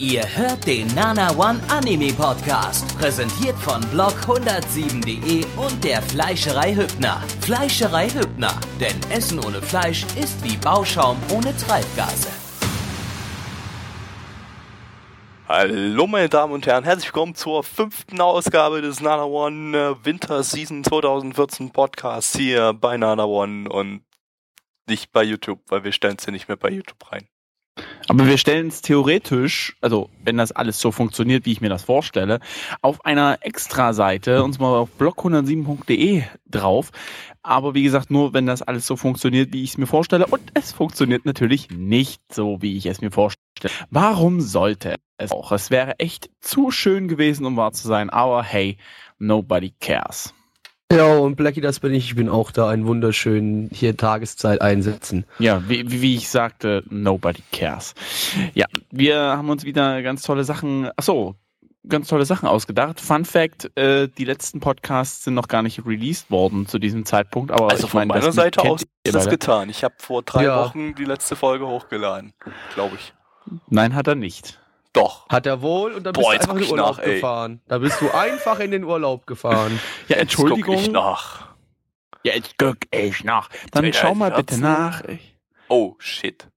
Ihr hört den Nana One Anime Podcast, präsentiert von blog107.de und der Fleischerei Hübner. Fleischerei Hübner, denn Essen ohne Fleisch ist wie Bauschaum ohne Treibgase. Hallo meine Damen und Herren, herzlich willkommen zur fünften Ausgabe des Nana One äh, Winter Season 2014 Podcasts hier bei Nana One und nicht bei YouTube, weil wir stellen es ja nicht mehr bei YouTube rein. Aber wir stellen es theoretisch, also wenn das alles so funktioniert, wie ich mir das vorstelle, auf einer Extra-Seite, und zwar auf blog107.de drauf. Aber wie gesagt, nur wenn das alles so funktioniert, wie ich es mir vorstelle. Und es funktioniert natürlich nicht so, wie ich es mir vorstelle. Warum sollte es auch? Es wäre echt zu schön gewesen, um wahr zu sein. Aber hey, nobody cares. Ja, und Blackie, das bin ich. Ich bin auch da einen wunderschönen hier Tageszeit einsetzen. Ja, wie, wie ich sagte, nobody cares. Ja, wir haben uns wieder ganz tolle Sachen, ach so, ganz tolle Sachen ausgedacht. Fun Fact, äh, die letzten Podcasts sind noch gar nicht released worden zu diesem Zeitpunkt. Aber also ich von meine, meiner Seite aus ist das beide. getan. Ich habe vor drei Ja. Wochen die letzte Folge hochgeladen, glaube ich. Nein, hat er nicht. Doch. Hat er wohl und dann Boah, bist du einfach in den Urlaub nach, ey. gefahren. Da bist du einfach in den Urlaub gefahren. Ja, Jetzt guck Entschuldigung. ich nach. Ja, jetzt guck ich nach. Dann schau mal bitte nach. Ich- Oh, shit.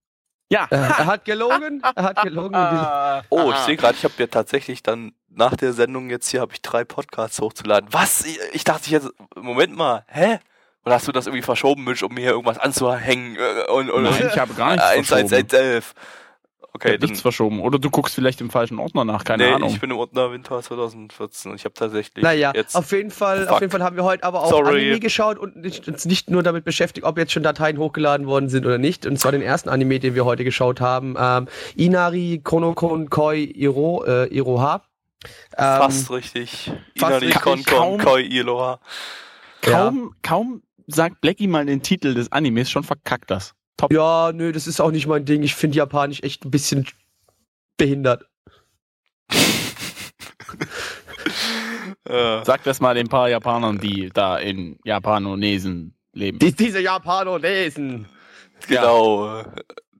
Ja. Äh, er hat gelogen. Er hat gelogen. Ah, Oh, ich sehe gerade, ich habe ja tatsächlich dann nach der Sendung jetzt hier habe ich drei Podcasts hochzuladen. Was? Ich- Ich dachte jetzt, Moment mal, hä? Oder hast du das irgendwie verschoben, Mitch, um mir hier irgendwas anzuhängen? äh, Und, und, Nein, ich habe gar nichts eins, eins, verschoben. eins, elf. Okay, Ich hab nichts verschoben. Oder du guckst vielleicht im falschen Ordner nach, keine nee, Ahnung. ich bin im Ordner Winter 2014. Ich habe tatsächlich Naja, jetzt auf jeden Fall, Fuck. auf jeden Fall haben wir heute aber auch Sorry. Anime geschaut und nicht, uns nicht nur damit beschäftigt, ob jetzt schon Dateien hochgeladen worden sind oder nicht. Und zwar den ersten Anime, den wir heute geschaut haben, ähm, Inari Konokon Koi Iro, äh, Iroha. Ähm, fast richtig. fast Inari richtig, Kon kaum- Kon Koi Iloha. kaum, kaum sagt Blackie mal den Titel des Animes, schon verkackt das. Top. Ja, nö, das ist auch nicht mein Ding. Ich finde Japanisch echt ein bisschen behindert. Äh, Sag das mal den paar Japanern, die da in Japanonesen leben. Die, diese Japanolesen. genau, äh,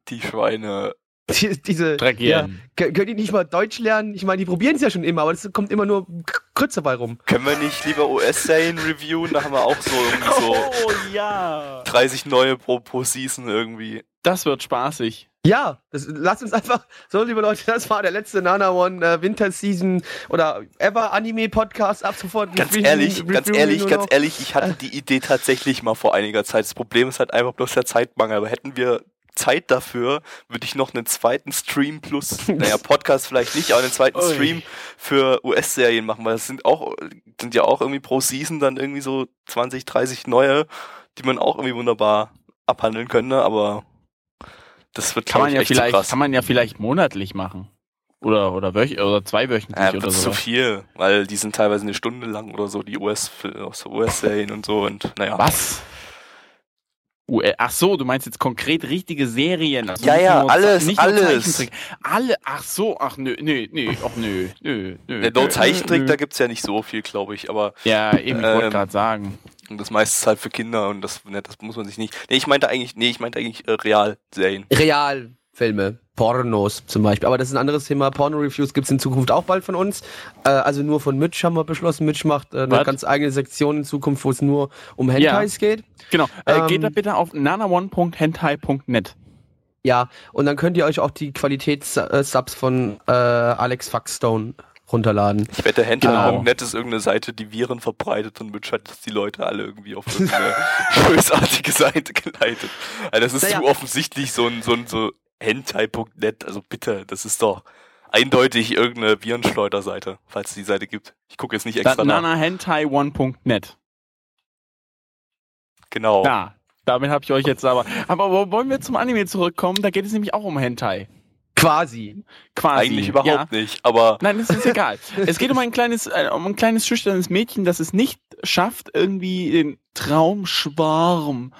die Schweine. Die, diese. Dreckige. Ja, können die nicht mal Deutsch lernen? Ich meine, die probieren es ja schon immer, aber es kommt immer nur K- Krütze bei rum. Können wir nicht lieber US-Serien reviewen? Da haben wir auch so irgendwie so Oh ja. 30 neue pro, pro Season irgendwie. Das wird spaßig. Ja, das, lasst uns einfach. So, liebe Leute, das war der letzte Nana One äh, Winter Season oder Ever Anime Podcast. Ab sofort. Ganz reviewen- ehrlich, ganz reviewen ehrlich, ganz ehrlich, ich hatte die Idee tatsächlich mal vor einiger Zeit. Das Problem ist halt einfach bloß der Zeitmangel. Aber hätten wir Zeit dafür, würde ich noch einen zweiten Stream plus, naja, Podcast vielleicht nicht, aber einen zweiten Ui. Stream für US-Serien machen, weil es sind auch, sind ja auch irgendwie pro Season dann irgendwie so 20, 30 neue, die man auch irgendwie wunderbar abhandeln könnte, aber das wird Kann man ja vielleicht, krass. kann man ja vielleicht monatlich machen. Oder, oder, wöch oder zweiwöchentlich Ja, oder das ist so. zu viel, weil die sind teilweise eine Stunde lang oder so, die US, so US-Serien und so und naja. Was? Uh, äh, ach so, du meinst jetzt konkret richtige Serien. Also Ja, ja, nur, alles, nicht alles. Zeichentrick. Alle, ach so, ach nö, nö, nö, ach nö, nö, nö. Der No Zeichentrick, nö. da gibt's ja nicht so viel, glaube ich, aber Ja, eben, ich wollte Ähm, gerade sagen. das meiste ist halt für Kinder und das, ne, das muss man sich nicht. Nee, ich meinte eigentlich, nee, ich meinte eigentlich äh, Realserien. Realfilme, Pornos zum Beispiel. Aber das ist ein anderes Thema. Porno-Reviews gibt es in Zukunft auch bald von uns. Äh, also nur von Mitch haben wir beschlossen. Mitch macht äh, eine Was? ganz eigene Sektion in Zukunft, wo es nur um Hentais geht. Genau, äh, ähm, geht da bitte auf nanaone.hentai.net. Ja, und dann könnt ihr euch auch die Qualitätssubs von äh, Alex Fuckstone runterladen. Ich wette, Hentai.net Genau. ist irgendeine Seite, die Viren verbreitet und Mitch hat die Leute alle irgendwie auf irgendeine bösartige Seite geleitet. Also das ist Naja. zu offensichtlich so ein, so ein, so Hentai.net, also bitte, das ist doch eindeutig irgendeine Virenschleuderseite, falls es die Seite gibt. Ich gucke jetzt nicht Da, extra nach. nanahentai1.net. Genau. Ja, damit habe ich euch jetzt aber. Aber wo- wollen wir zum Anime zurückkommen? Da geht es nämlich auch um Hentai. Quasi. Quasi. Eigentlich überhaupt ja. nicht, aber Nein, das ist egal. es geht um ein kleines, äh, um ein kleines schüchternes Mädchen, das es nicht schafft, irgendwie den Traumschwarm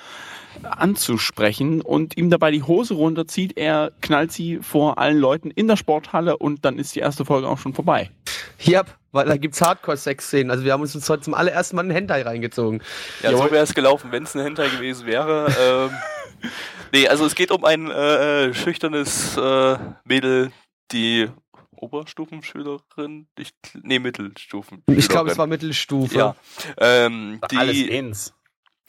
anzusprechen und ihm dabei die Hose runterzieht. Er knallt sie vor allen Leuten in der Sporthalle und dann ist die erste Folge auch schon vorbei. Yep, weil da gibt's Hardcore-Sex-Szenen. Also wir haben uns heute zum allerersten Mal einen Hentai reingezogen. Ja, Jawohl. so wäre es gelaufen, wenn es ein Hentai gewesen wäre. ähm, nee, also es geht um ein äh, äh, schüchternes äh, Mädel, die Oberstufenschülerin? Ich, nee, Mittelstufen. Ich glaube, es war Mittelstufe. Ja. Ähm, Doch Alles die eins.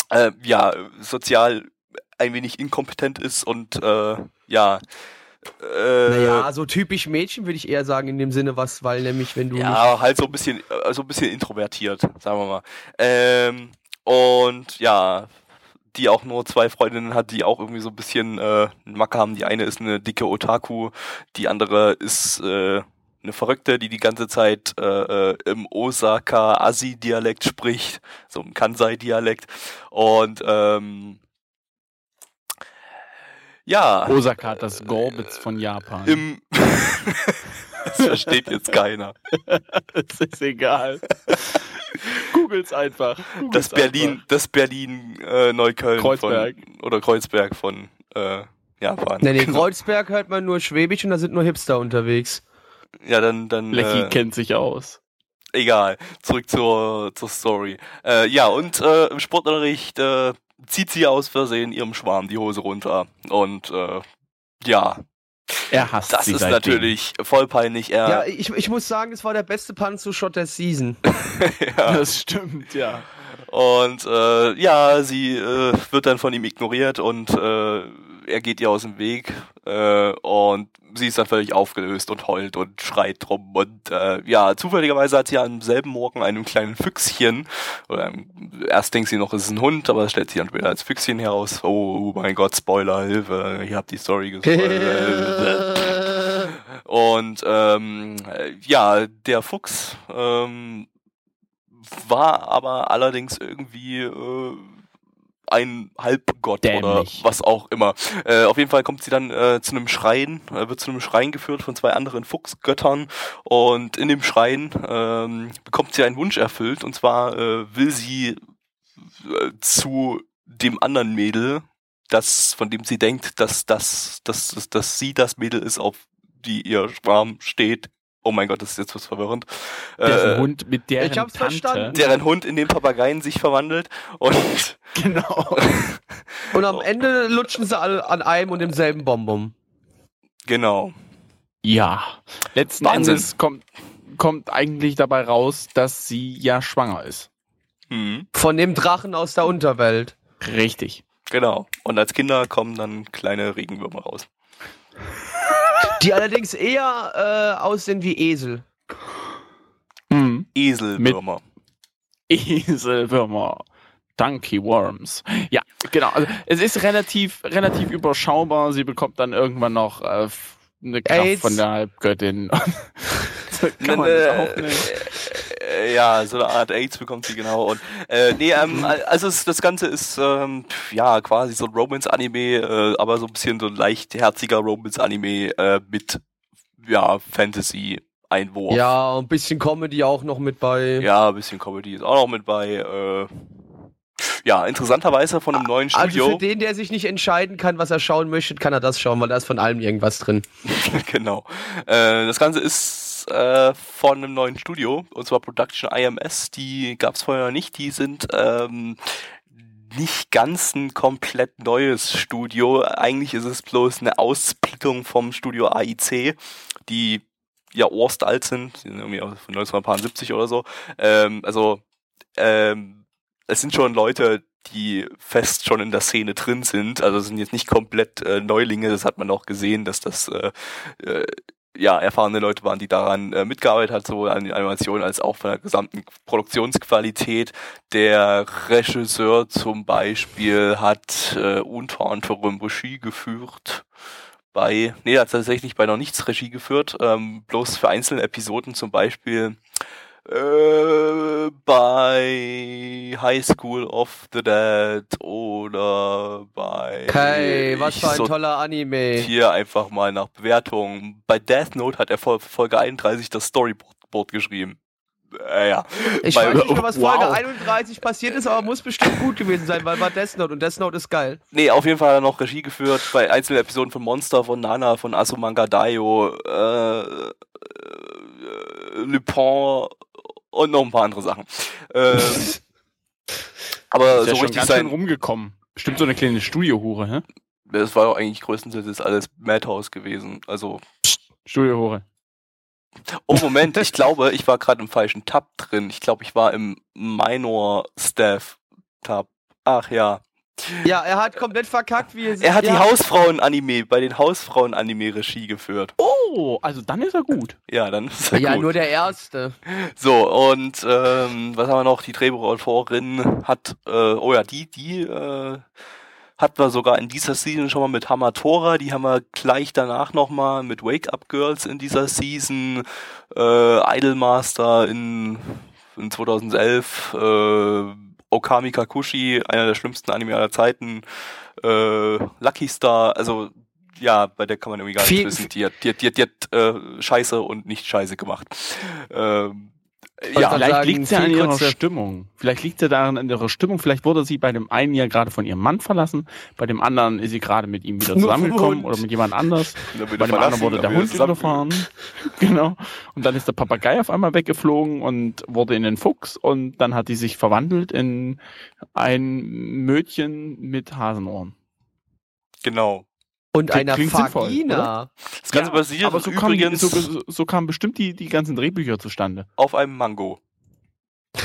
Äh, ja sozial ein wenig inkompetent ist und äh, ja. Äh, Naja, so typisch Mädchen würde ich eher sagen, in dem Sinne, was, weil nämlich, wenn du Ja, halt so ein bisschen, äh, so ein bisschen introvertiert, sagen wir mal. Ähm, und ja, die auch nur zwei Freundinnen hat, die auch irgendwie so ein bisschen äh, einen Macke haben. Die eine ist eine dicke Otaku, die andere ist äh, eine Verrückte, die die ganze Zeit äh, äh, im Osaka-Asi-Dialekt spricht, so im Kansai-Dialekt. Und ähm, ja, Osaka hat das Gorbitz von Japan. im das versteht jetzt keiner. das ist egal. Googles einfach. Googles Das Berlin, das Berlin äh, Neukölln Kreuzberg. von oder Kreuzberg von äh, Japan. Nee, nee, Genau. Kreuzberg hört man nur Schwäbisch und da sind nur Hipster unterwegs. Ja, dann dann. Lecky äh, kennt sich aus. egal. Zurück zur zur Story. Äh, ja, und äh, im Sportunterricht äh, zieht sie aus Versehen ihrem Schwarm die Hose runter und äh, ja, Er hasst das sie ist seitdem. natürlich voll peinlich. Er, Ja, ich, ich muss sagen, es war der beste Panzo-Shot der Season. ja. Das stimmt, ja. Und äh, ja, sie äh, wird dann von ihm ignoriert und äh, er geht ihr aus dem Weg äh, und sie ist dann völlig aufgelöst und heult und schreit drum und äh, ja, zufälligerweise hat sie am selben Morgen einem kleinen Füchschen oder ähm, erst denkt sie noch, es ist ein Hund, aber es stellt sich dann später als Füchschen heraus. Oh mein Gott, Spoiler, Hilfe, ich habe die Story gespoilert. Und ähm, äh, ja, der Fuchs ähm, war aber allerdings irgendwie äh, ein Halbgott oder Dämlich. was auch immer. Äh, auf jeden Fall kommt sie dann äh, zu einem Schrein, äh, wird zu einem Schrein geführt von zwei anderen Fuchsgöttern und in dem Schrein ähm, bekommt sie einen Wunsch erfüllt und zwar äh, will sie äh, zu dem anderen Mädel, das von dem sie denkt, dass das, dass, dass, dass sie das Mädel ist, auf die ihr Schwarm steht. Oh mein Gott, das ist jetzt was verwirrend. Der Äh, Hund mit deren ich hab's Tante. verstanden. deren Hund in den Papageien sich verwandelt und Genau. Und am Ende lutschen sie alle an einem und demselben Bonbon. genau. Ja. Letzten Wahnsinn. Endes kommt, kommt eigentlich dabei raus, dass sie ja schwanger ist. Mhm. Von dem Drachen aus der Unterwelt. Richtig. Genau. Und als Kinder kommen dann kleine Regenwürmer raus. Die allerdings eher äh, aussehen wie Esel. Hm. Eselwürmer. Eselwürmer. Donkey Worms. Ja, genau. Also es ist relativ, relativ überschaubar. Sie bekommt dann irgendwann noch äh, eine Kraft AIDS. von der Halbgöttin. kann man äh, das auch nennen. Äh, ja, so eine Art AIDS bekommt sie genau. Und äh, nee, ähm, also es, das Ganze ist ähm, ja quasi so ein Romance-Anime, äh, aber so ein bisschen so ein leicht herziger Romance-Anime äh, mit ja Fantasy-Einwurf. Ja, ein bisschen Comedy auch noch mit bei. Ja, ein bisschen Comedy ist auch noch mit bei. Äh, ja, interessanterweise von einem neuen Also Studio. für den, der sich nicht entscheiden kann, was er schauen möchte, kann er das schauen, weil da ist von allem irgendwas drin. genau. Äh, das Ganze ist äh, von einem neuen Studio, und zwar Production IMS. Die gab es vorher noch nicht. Die sind ähm, nicht ganz ein komplett neues Studio. Eigentlich ist es bloß eine Aussplittung vom Studio AIC, die ja urstalt sind. Die sind irgendwie von 1970 oder so. Ähm, also ähm, es sind schon Leute, die fest schon in der Szene drin sind. Also sind jetzt nicht komplett äh, Neulinge. Das hat man auch gesehen, dass das äh, äh, ja erfahrene Leute waren, die daran äh, mitgearbeitet hat, sowohl an den Animationen als auch von der gesamten Produktionsqualität. Der Regisseur zum Beispiel hat äh, unter anderem Regie geführt bei, nee, er hat tatsächlich bei noch nichts Regie geführt, ähm, bloß für einzelne Episoden zum Beispiel äh, bei High School of the Dead oder bei Okay, was für ein toller Anime. hier einfach mal nach Bewertungen. Bei Death Note hat er Folge 31 das Storyboard geschrieben. Äh, ja. Ich weiß nicht mehr, was Wow. Folge 31 passiert ist, aber muss bestimmt gut gewesen sein, weil war Death Note und Death Note ist geil. Nee, auf jeden Fall hat er noch Regie geführt bei einzelnen Episoden von Monster, von Nana, von Asumanga Daio, äh, äh, Lupin und noch ein paar andere Sachen. Äh, aber Ist ja so schon richtig ganz sein, rumgekommen. Bestimmt so eine kleine Studiohure, hä? das war doch eigentlich größtenteils alles Madhouse gewesen. Also, Studiohure. Oh, Moment, ich glaube, ich war gerade im falschen Tab drin. Ich glaube, ich war im Minor Staff Tab. Ach ja. Ja, er hat komplett verkackt, wie Er hat ja. die Hausfrauen-Anime, bei den Hausfrauen-Anime Regie geführt. Oh, also dann ist er gut. Ja, dann ist er Ja, gut. nur der erste. So, und ähm, was haben wir noch? Die Drehbuchautorin hat, äh, oh ja, die, die äh, hatten wir sogar in dieser Season schon mal mit Hamatora, die haben wir gleich danach nochmal mit Wake Up Girls in dieser Season, äh, Idolmaster in, in 2011, äh, Okami Kakushi, einer der schlimmsten Anime aller Zeiten, äh, Lucky Star, also ja, bei der kann man irgendwie gar Viel- nicht wissen. Die hat, die hat, die hat, die hat äh, Scheiße und nicht Scheiße gemacht. Ähm, Ja, Vielleicht liegt es ja an ihrer Stimmung. Vielleicht liegt es daran an ihrer Stimmung. Vielleicht wurde sie bei dem einen ja gerade von ihrem Mann verlassen, bei dem anderen ist sie gerade mit ihm wieder zusammengekommen oder mit jemand anders. Bei dem anderen wurde der er Hund überfahren. genau. Und dann ist der Papagei auf einmal weggeflogen und wurde in den Fuchs und dann hat die sich verwandelt in ein Mödchen mit Hasenohren. Genau. Und Klingt- einer sinnvoll, Vagina. Das Ganze Ja, basiert aber so übrigens so, so, so kamen bestimmt die, die ganzen Drehbücher zustande. auf einem Mango.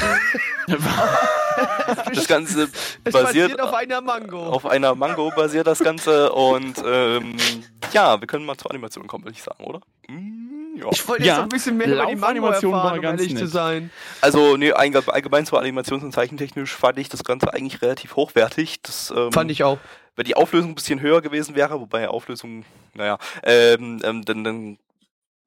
Das Ganze Es basiert basiert auf einer Mango. auf einer Mango basiert das Ganze und ähm, ja, wir können mal zur Animation kommen, würde ich sagen, oder? Mm, ja. ich wollte Ja, jetzt noch ein bisschen mehr über die Mango Laufanimation war erfahren, um ganz ehrlich zu nett. sein. Also nee, allge- allgemein zur Animations- und Zeichentechnisch fand ich das Ganze eigentlich relativ hochwertig. Das, ähm, Fand ich auch. Wenn die Auflösung ein bisschen höher gewesen wäre, wobei Auflösung, naja, ähm, ähm, dann, dann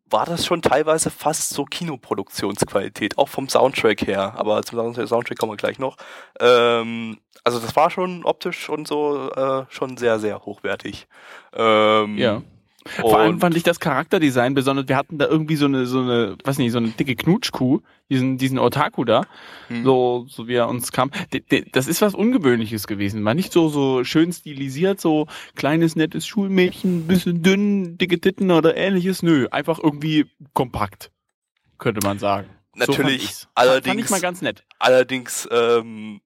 war das schon teilweise fast so Kinoproduktionsqualität, auch vom Soundtrack her, aber zum Sound- Soundtrack kommen wir gleich noch. Ähm, also das war schon optisch und so äh, schon sehr, sehr hochwertig. Ähm, Ja. Vor allem und- fand ich das Charakterdesign besonders. Wir hatten da irgendwie so eine, so eine, weiß nicht, so eine dicke Knutschkuh, diesen, diesen Otaku da, Hm. so, so wie er uns kam. D- d- Das ist was Ungewöhnliches gewesen. War nicht so, so schön stilisiert, so kleines, nettes Schulmädchen, bisschen dünn, dicke Titten oder ähnliches. Nö, einfach irgendwie kompakt, könnte man sagen. So Natürlich, ich's. allerdings- Fand ich mal ganz nett. Allerdings ähm,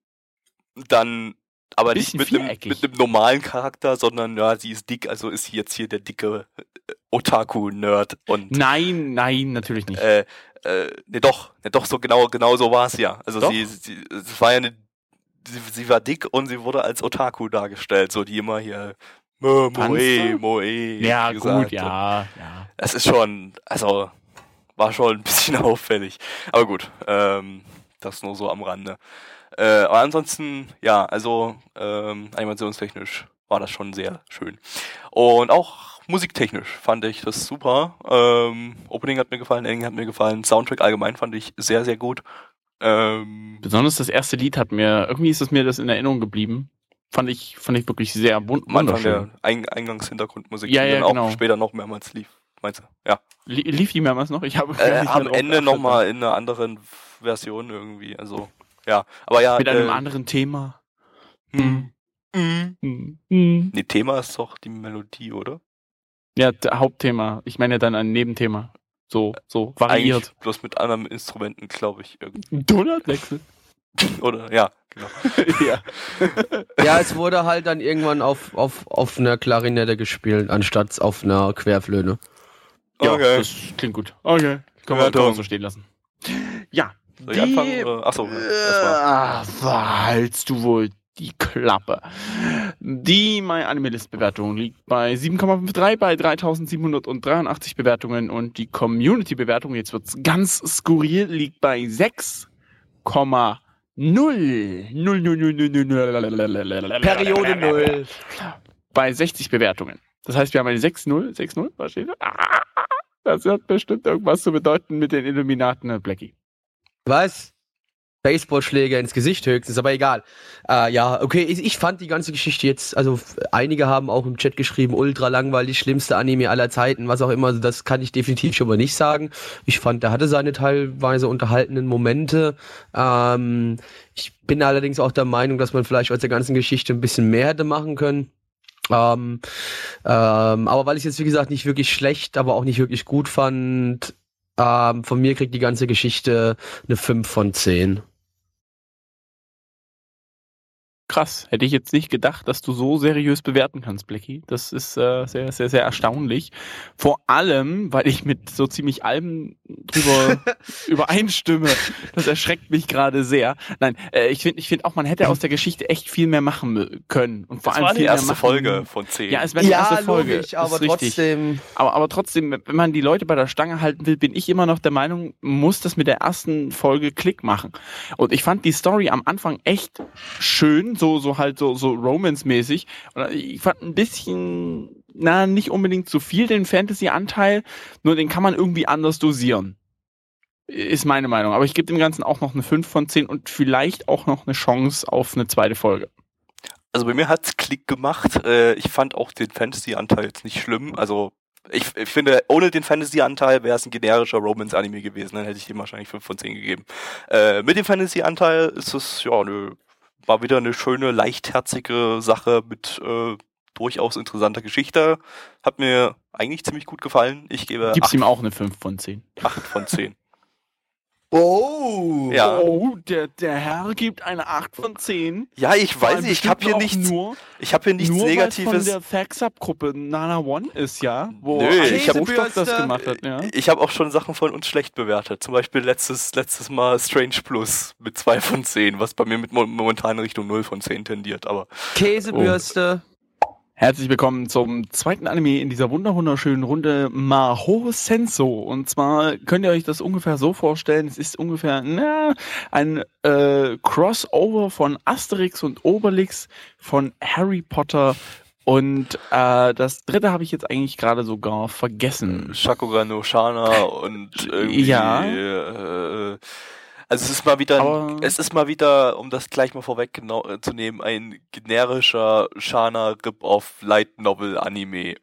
dann aber nicht mit einem, mit einem normalen Charakter, sondern ja, sie ist dick, also ist sie jetzt hier der dicke äh, Otaku-Nerd und Nein, nein, natürlich nicht. äh, äh, ne doch, ne doch, so genau, genau so war es ja. Also Doch. sie, sie, es war ja eine, sie, sie war dick und sie wurde als Otaku dargestellt, so die immer hier Moe, du? Moe ja, gesagt. gut, ja, ja. Es ist schon, also war schon ein bisschen auffällig. Aber gut, ähm, das nur so am Rande. Äh, aber ansonsten, ja, also ähm, animationstechnisch war das schon sehr schön. Und auch musiktechnisch fand ich das super. Ähm, Opening hat mir gefallen, Ending hat mir gefallen, Soundtrack allgemein fand ich sehr, sehr gut. Ähm, Besonders das erste Lied hat mir, irgendwie ist es mir das in Erinnerung geblieben. Fand ich, fand ich wirklich sehr wun am Anfang wunderschön. der Eing Eingangshintergrundmusik, Ja, die ja, dann auch genau. später noch mehrmals lief. Meinst du? Ja. Li lief die mehrmals noch? Ich habe Äh, am Ende nochmal in einer anderen Version irgendwie. Also, ja. Aber ja. Mit einem äh, anderen Thema. hm, hm. Hm, hm. Nee, Thema ist doch die Melodie, oder? Ja, Hauptthema. Ich meine dann ein Nebenthema. So, so variiert. Eigentlich bloß mit anderen Instrumenten, glaube ich. irgendwie. Donutwechsel. Oder, ja, genau. ja. Ja, es wurde halt dann irgendwann auf, auf, auf einer Klarinette gespielt, anstatt auf einer Querflöte. ja, Okay. das klingt gut. Okay. Können Ja, wir, so stehen lassen. Ja. Soll ich anfangen? Oder? Achso. Äh, haltst du wohl die Klappe. Die My Animalist Bewertung liegt bei 7,53 bei 3783 Bewertungen und die Community Bewertung, jetzt wird's ganz skurril, liegt bei 6,0. 0, 0, 0, 0, 0, 0, Periode 0. bei 60 Bewertungen. Das heißt, wir haben eine 6-0, 6-0, was steht da? Ah, Das hat bestimmt irgendwas zu bedeuten mit den Illuminaten, äh, Blackie. Was? Baseballschläger ins Gesicht höchstens, aber egal. Äh, ja, okay, ich, ich fand die ganze Geschichte jetzt, also einige haben auch im Chat geschrieben, ultra langweilig, schlimmste Anime aller Zeiten, was auch immer, also das kann ich definitiv schon mal nicht sagen. Ich fand, der hatte seine teilweise unterhaltenden Momente. Ähm, ich bin allerdings auch der Meinung, dass man vielleicht aus der ganzen Geschichte ein bisschen mehr hätte machen können. Ähm, ähm, aber weil ich es jetzt, wie gesagt, nicht wirklich schlecht, aber auch nicht wirklich gut fand, ähm, von mir kriegt die ganze Geschichte eine 5 von 10. krass. Hätte ich jetzt nicht gedacht, dass du so seriös bewerten kannst, Blackie. Das ist äh, sehr, sehr, sehr erstaunlich. Vor allem, weil ich mit so ziemlich allem drüber übereinstimme. Das erschreckt mich gerade sehr. Nein, äh, ich finde ich finde auch, man hätte aus der Geschichte echt viel mehr machen können. Und vor Das allem war die viel mehr erste machen. Folge von 10. Ja, es wäre die Ja, erste Folge. logisch, aber trotzdem. Aber, aber trotzdem, wenn man die Leute bei der Stange halten will, bin ich immer noch der Meinung, muss das mit der ersten Folge Klick machen. Und ich fand die Story am Anfang echt schön, so, so halt so, so Romance-mäßig. Ich fand ein bisschen, na, nicht unbedingt zu viel den Fantasy-Anteil, nur den kann man irgendwie anders dosieren. Ist meine Meinung. Aber ich gebe dem Ganzen auch noch eine 5 von 10 und vielleicht auch noch eine Chance auf eine zweite Folge. Also bei mir hat's Klick gemacht. Äh, ich fand auch den Fantasy-Anteil jetzt nicht schlimm. Also ich, ich finde, ohne den Fantasy-Anteil wäre es ein generischer Romance-Anime gewesen. Dann hätte ich dem wahrscheinlich 5 von 10 gegeben. Äh, mit dem Fantasy-Anteil ist es ja eine, mal wieder eine schöne, leichtherzige Sache mit äh, durchaus interessanter Geschichte. Hat mir eigentlich ziemlich gut gefallen. Ich gebe Gib's 8, ihm auch eine 5 von 10. 8 von 10. Oh! Ja. Oh, der, der Herr gibt eine 8 von 10. Ja, ich weiß nicht, ich habe hier nichts, Nur, ich habe hier nichts nur Negatives. Von der Fax-Up-Gruppe Nana One ist ja, wo Nö, ich hab- Rostock das Käsebürste. gemacht hat. Ja. Ich habe auch schon Sachen von uns schlecht bewertet. Zum Beispiel letztes, letztes Mal Strange Plus mit 2 von 10, was bei mir mit mo momentan Richtung 0 von 10 tendiert. Aber Käsebürste. Herzlich willkommen zum zweiten Anime in dieser wunderschönen Runde Maho Senso. Und zwar könnt ihr euch das ungefähr so vorstellen, es ist ungefähr na, ein äh, Crossover von Asterix und Obelix, von Harry Potter und äh, das dritte habe ich jetzt eigentlich gerade sogar vergessen. Shakugan no Shana und irgendwie. Ja. Äh, also es ist mal wieder, Aber- ein, es ist mal wieder, um das gleich mal vorweg genau, äh, zu nehmen, ein generischer Shana Rip-Off Light Novel Anime.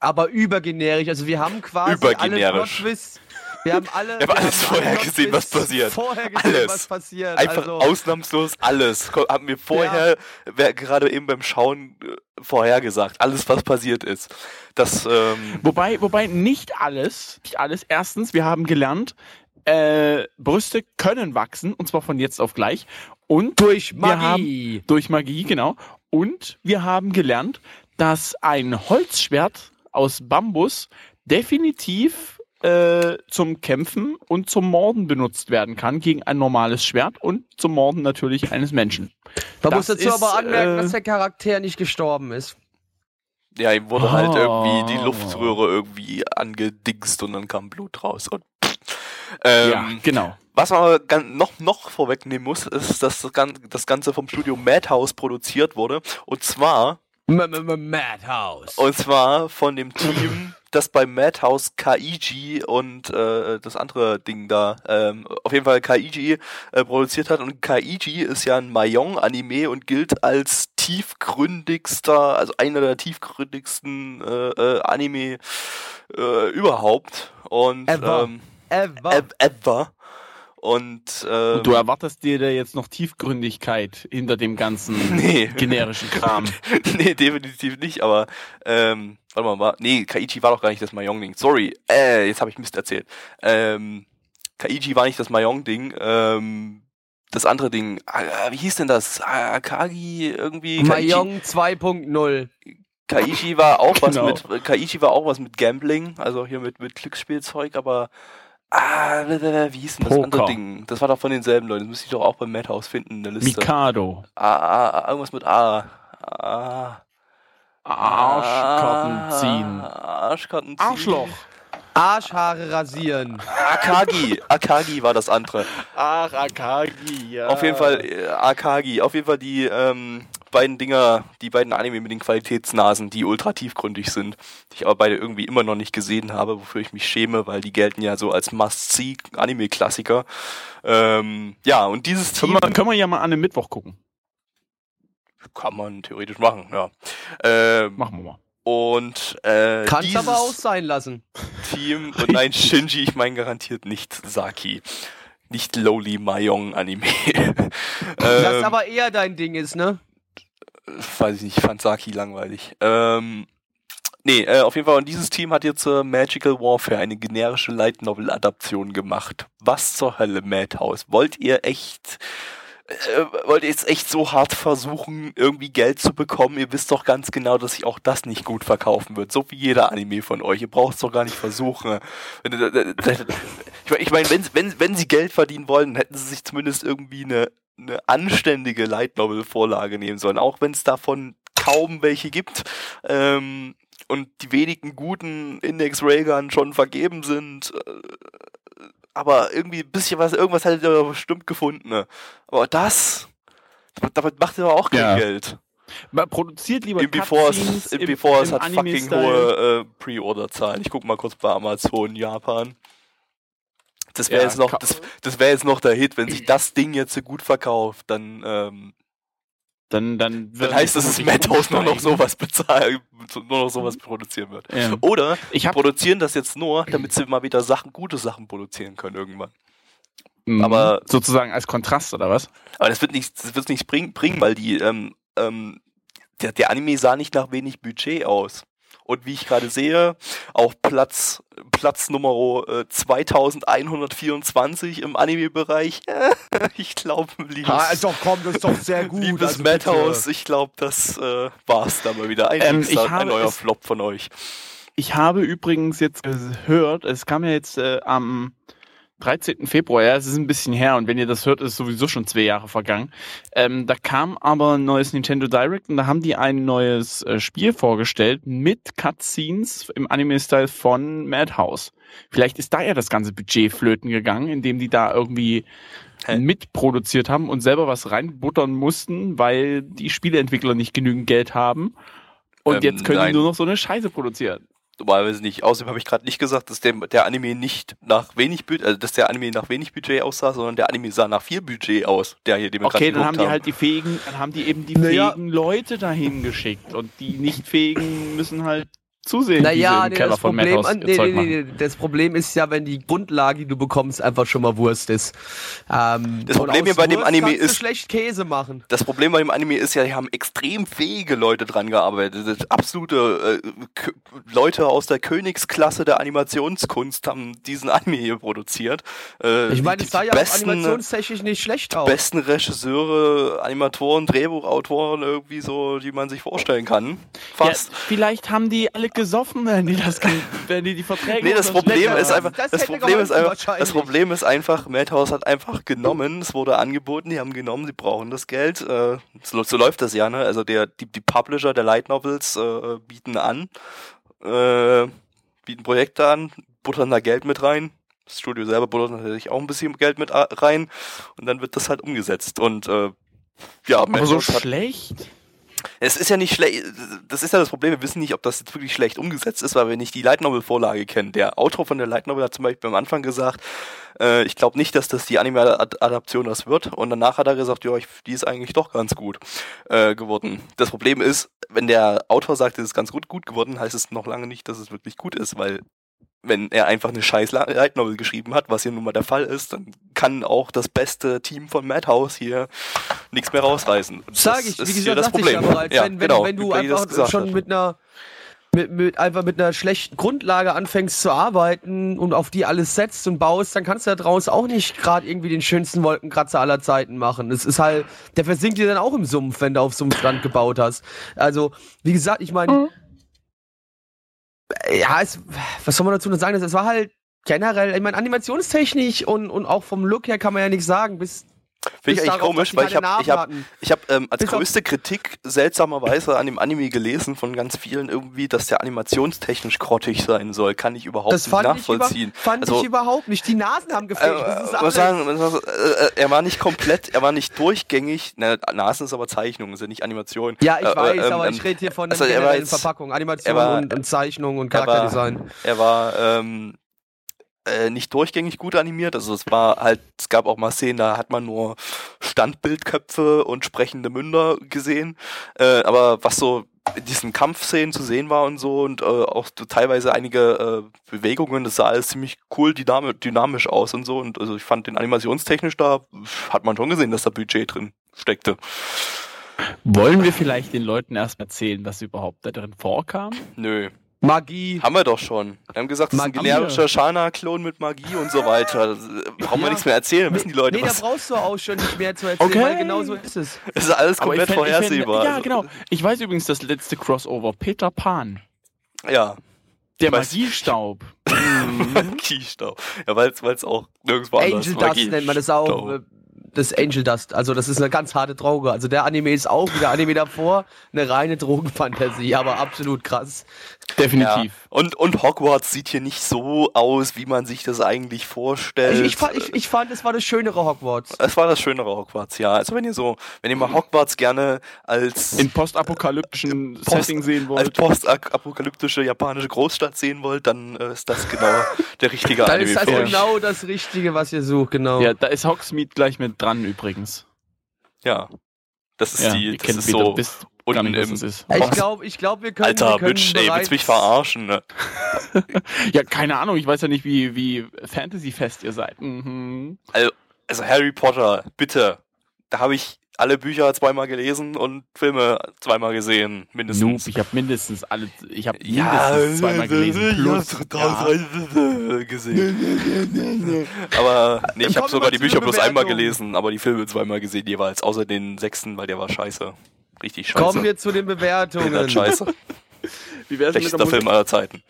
Aber übergenerisch. Also wir haben quasi Übergenerisch. alle Plot-Twists. Wir haben alle. Wir haben alles alle vorher gesehen, was passiert. Vorher gesehen, Alles. was passiert. Einfach also, ausnahmslos alles. Haben wir vorher, wer, gerade eben beim Schauen äh, vorhergesagt. Alles, was passiert ist. Das, ähm, Wobei, wobei nicht alles, nicht alles. Erstens, wir haben gelernt, äh, Brüste können wachsen und zwar von jetzt auf gleich. Und durch wir Magie. durch Magie, genau. Und wir haben gelernt, dass ein Holzschwert aus Bambus definitiv äh, zum Kämpfen und zum Morden benutzt werden kann gegen ein normales Schwert und zum Morden natürlich eines Menschen. Man Das muss dazu ist, aber anmerken, äh, dass der Charakter nicht gestorben ist. ja, ihm wurde halt Oh. irgendwie die Luftröhre irgendwie angedingst und dann kam Blut raus. Und, ähm, ja, genau. Was man noch, noch vorwegnehmen muss, ist, dass das Gan- das Ganze vom Studio Madhouse produziert wurde. Und zwar, M -m -m Madhouse. und zwar von dem Team, das bei Madhouse Kaiji und äh, das andere Ding da, ähm, auf jeden Fall Kaiji äh, produziert hat. Und Kaiji ist ja ein Mahjong-Anime und gilt als tiefgründigster, also einer der tiefgründigsten äh, äh, Anime äh, überhaupt. Und Ever. Ähm, Ever. ev- ever. Und, ähm, Und du erwartest dir da jetzt noch Tiefgründigkeit hinter dem ganzen Nee. generischen Kram. nee, definitiv nicht, aber ähm, warte mal, war, nee, Kaiichi war doch gar nicht das Mahjong-Ding. Sorry, äh, jetzt habe ich Mist erzählt. Ähm, Kaiichi war nicht das Mahjong-Ding, ähm, das andere Ding, ah, wie hieß denn das? Ah, Akagi irgendwie? Mahjong 2.0. Kaiichi war auch Genau. was mit, Kaiichi war auch was mit Gambling, also hier mit, mit Glücksspielzeug, aber Ah, wie hieß denn das Poker. andere Ding? Das war doch von denselben Leuten. Das müsste ich doch auch beim Madhouse finden in der Liste. Mikado. A, A, A, irgendwas mit A. A. Arschkarten ziehen. Arschkarten ziehen. Arschloch. Arschhaare rasieren. Akagi. Akagi war das andere. Ach, Akagi, ja. Auf jeden Fall äh, Akagi. Auf jeden Fall die ähm, beiden Dinger, die beiden Anime mit den Qualitätsnasen, die ultra tiefgründig sind, die ich aber beide irgendwie immer noch nicht gesehen habe, wofür ich mich schäme, weil die gelten ja so als Must-See-Anime-Klassiker. Ähm, ja, und dieses Können Team wir, können wir ja mal an den Mittwoch gucken. kann man theoretisch machen, ja. Ähm, Machen wir mal. und äh, Kannst aber auch sein lassen. Team, und nein, Shinji, ich meine garantiert nicht Saki. Nicht Lowly Mayong Anime. Das ähm, aber eher dein Ding ist, ne? Weiß ich nicht, ich fand Saki langweilig. Ähm, nee, äh, auf jeden Fall, und dieses Team hat jetzt äh, Magical Warfare, eine generische Light Novel Adaption gemacht. Was zur Hölle, Madhouse? Wollt ihr echt äh, wollt ihr jetzt echt so hart versuchen, irgendwie Geld zu bekommen? Ihr wisst doch ganz genau, dass sich auch das nicht gut verkaufen wird. So wie jeder Anime von euch. Ihr braucht es doch gar nicht versuchen. Ich meine, wenn, wenn, wenn sie Geld verdienen wollen, hätten sie sich zumindest irgendwie eine, eine anständige Light Novel Vorlage nehmen sollen. Auch wenn es davon kaum welche gibt. Ähm, und die wenigen guten Index Railgun schon vergeben sind. Äh, aber irgendwie ein bisschen was, irgendwas hättet ihr bestimmt gefunden. Ne? Aber das, damit macht ihr aber auch kein Ja. Geld. Man produziert lieber Cutscenes im- es im hat fucking hohe äh, Pre-Order-Zahlen. Ich guck mal kurz bei Amazon Japan. Das wäre Ja, jetzt noch, das, das wäre jetzt noch der Hit, wenn sich das Ding jetzt so gut verkauft, dann, ähm, Dann, dann, dann heißt es, dass Madhouse nur noch sowas bezahlen, nur noch sowas produzieren wird. Ja. Oder Ich produzieren das jetzt nur, damit sie mal wieder Sachen, gute Sachen produzieren können irgendwann. Mhm. aber- sozusagen als Kontrast oder was? Aber das wird nichts, das wird nichts bringen, bringen, weil die, ähm, ähm, der, der Anime sah nicht nach wenig Budget aus. Und wie ich gerade sehe, auf Platz, Platz Nummer äh, 2124 im Anime-Bereich. ich glaube, liebes, Ah, doch, komm, das ist doch sehr gut. liebes also. Madhouse, ich glaube, das äh, war's da mal wieder. Ein, Ähm, habe ein neuer Flop von euch. Ich habe übrigens jetzt gehört, es kam ja jetzt äh, am 13. Februar, ja, es ist ein bisschen her und wenn ihr das hört, ist sowieso schon zwei Jahre vergangen. Ähm, da kam aber ein neues Nintendo Direct und da haben die ein neues äh, Spiel vorgestellt mit Cutscenes im Anime-Style von Madhouse. Vielleicht ist da ja das ganze Budget flöten gegangen, indem die da irgendwie Hä? mitproduziert haben und selber was reinbuttern mussten, weil die Spieleentwickler nicht genügend Geld haben. Und Ähm, jetzt können nein. die nur noch so eine Scheiße produzieren. Normalerweise nicht. Außerdem habe ich gerade nicht gesagt, dass der, der Anime nicht nach wenig Budget, also dass der Anime nach wenig Budget aussah, sondern der Anime sah nach viel Budget aus, der hier, wir Okay, dann haben die halt die fähigen, dann haben die eben die Naja. fähigen Leute dahin geschickt und die nicht fähigen müssen halt zusehen, wie Naja, sie im nee, Keller das, von Problem, Madhouse nee, Zeug nee, nee, nee, das Problem ist ja, wenn die Grundlage, die du bekommst, einfach schon mal Wurst ist. Ähm, Das Problem hier bei dem Wurst Anime kannst du ist- schlecht Käse machen. Das Problem bei dem Anime ist ja, die haben extrem fähige Leute dran gearbeitet. Absolute äh, Leute aus der Königsklasse der Animationskunst haben diesen Anime hier produziert. Äh, Ich die- meine, die, es sah die ja auch besten, animationstechnisch nicht schlecht aus. besten Regisseure, Animatoren, Drehbuchautoren irgendwie so, die man sich vorstellen kann. Ja, Fast. vielleicht haben die alle gesoffen, wenn die das, wenn die die Verträge Nee, das Problem ist einfach, Das das, Problem ist einfach, das Problem ist einfach, Madhouse hat einfach genommen, es wurde angeboten, die haben genommen, sie brauchen das Geld, äh, so, so läuft das ja, ne? Also der, die, die Publisher der Light Novels äh, bieten an, äh, bieten Projekte an, buttern da Geld mit rein. Das Studio selber buttert natürlich auch ein bisschen Geld mit a- rein und dann wird das halt umgesetzt. Und äh, ja, aber so Madhouse schlecht. Es ist ja nicht schlecht, das ist ja das Problem, wir wissen nicht, ob das jetzt wirklich schlecht umgesetzt ist, weil wir nicht die Light Novel Vorlage kennen. Der Autor von der Light Novel hat zum Beispiel am Anfang gesagt, äh, ich glaube nicht, dass das die Anime-Adaption das wird. Und danach hat er gesagt, ja, die ist eigentlich doch ganz gut äh, geworden. Das Problem ist, wenn der Autor sagt, es ist ganz gut, gut geworden, heißt es noch lange nicht, dass es wirklich gut ist, weil wenn er einfach eine scheiß Light Novel geschrieben hat, was hier nun mal der Fall ist, dann kann auch das beste Team von Madhouse hier nichts mehr rausreißen. Und Sag das ich, wie ist hier gesagt, das sagte ich Problem. bereits, Ja, wenn, wenn, genau, wenn du das einfach schon hat. mit einer mit, mit, einfach mit einer schlechten Grundlage anfängst zu arbeiten und auf die alles setzt und baust, dann kannst du da draußen auch nicht gerade irgendwie den schönsten Wolkenkratzer aller Zeiten machen. Es ist halt, der versinkt dir dann auch im Sumpf, wenn du auf so einem Stand gebaut hast. Also, wie gesagt, ich meine, ja, es, was soll man dazu noch sagen? Es war halt generell, ich meine, animationstechnisch und, und auch vom Look her kann man ja nichts sagen, bis Finde ich eigentlich darauf, komisch, weil ich habe ich hab, ich hab, ähm, als Bis größte Kritik seltsamerweise an dem Anime gelesen von ganz vielen irgendwie, dass der animationstechnisch grottig sein soll. Kann ich überhaupt Das nicht fand, ich, über, nachvollziehen. fand Also- ich überhaupt nicht. Die Nasen haben gefehlt. Äh, das sagen, äh, er war nicht komplett, er war nicht durchgängig. Ne, Nasen ist aber Zeichnung, ja nicht Animation. ja, ich Äh, weiß, ähm, aber ähm, ich rede hier von also er generellen Verpackung, Animation war- und, und Zeichnung und er war- Charakterdesign. Er war ähm, äh, nicht durchgängig gut animiert. Also es war halt, es gab auch mal Szenen, da hat man nur Standbildköpfe und sprechende Münder gesehen. Äh, aber was so in diesen Kampfszenen zu sehen war und so und äh, auch teilweise einige äh, Bewegungen, das sah alles ziemlich cool dynamisch, dynamisch aus und so. Und also ich fand den animationstechnisch da, hat man schon gesehen, dass da Budget drin steckte. Wollen wir vielleicht den Leuten erst erzählen, was überhaupt da drin vorkam? Nö. Magie. Haben wir doch schon. Wir haben gesagt, das ist ein generischer Shana-Klon mit Magie und so weiter. Brauchen wir Ja. nichts mehr erzählen, wissen die Leute nee, da was. brauchst du auch schon nicht mehr zu erzählen, Okay. weil genau so ist es. Das ist alles komplett fänd- ich fänd- vorhersehbar. Ja, genau. Ich weiß übrigens das letzte Crossover. Peter Pan. Ja, Der Magiestaub. Kiestaub. Ja, weil es auch nirgendwo anders Angel Dust nennt man das auch. Staub. Äh, Das Angel Dust. Also das ist eine ganz harte Droge. Also der Anime ist auch wie der Anime davor eine reine Drogenfantasie, aber absolut krass. Ja. Definitiv. Und, und Hogwarts sieht hier nicht so aus, wie man sich das eigentlich vorstellt. Ich, ich, fand, ich, ich fand, es war das schönere Hogwarts. es war das schönere Hogwarts, ja. Also wenn ihr so, wenn ihr mal Hogwarts gerne als In postapokalyptischen Post- Setting sehen als wollt. postapokalyptische japanische Großstadt sehen wollt, dann äh, ist das genau der richtige Dann Anime ist das für euch. genau das Richtige, was ihr sucht, genau. Ja, da ist Hogsmeade gleich mit dran übrigens. Ja. Das ist Ja, die, das kennt ist so gar unten nicht, im, ist. ich glaube, ich glaub, wir können, Alter, wir können Bitch, ey, willst mich verarschen, ne? Ja, keine Ahnung, ich weiß ja nicht, wie, wie Fantasy-fest ihr seid. Mhm. Also Harry Potter, bitte. Da habe ich alle Bücher zweimal gelesen und Filme zweimal gesehen, Noob, mindestens. ich habe mindestens alle, ich habe mindestens zweimal gelesen. Plus, ja. gesehen. aber nee, ich habe sogar die Bücher bloß einmal gelesen, aber die Filme zweimal gesehen jeweils, außer den sechsten, weil der war scheiße. Richtig scheiße. Kommen wir zu den Der Bewertungen. hat scheiße. Wie wär's der Schlechtester? Film aller Zeiten.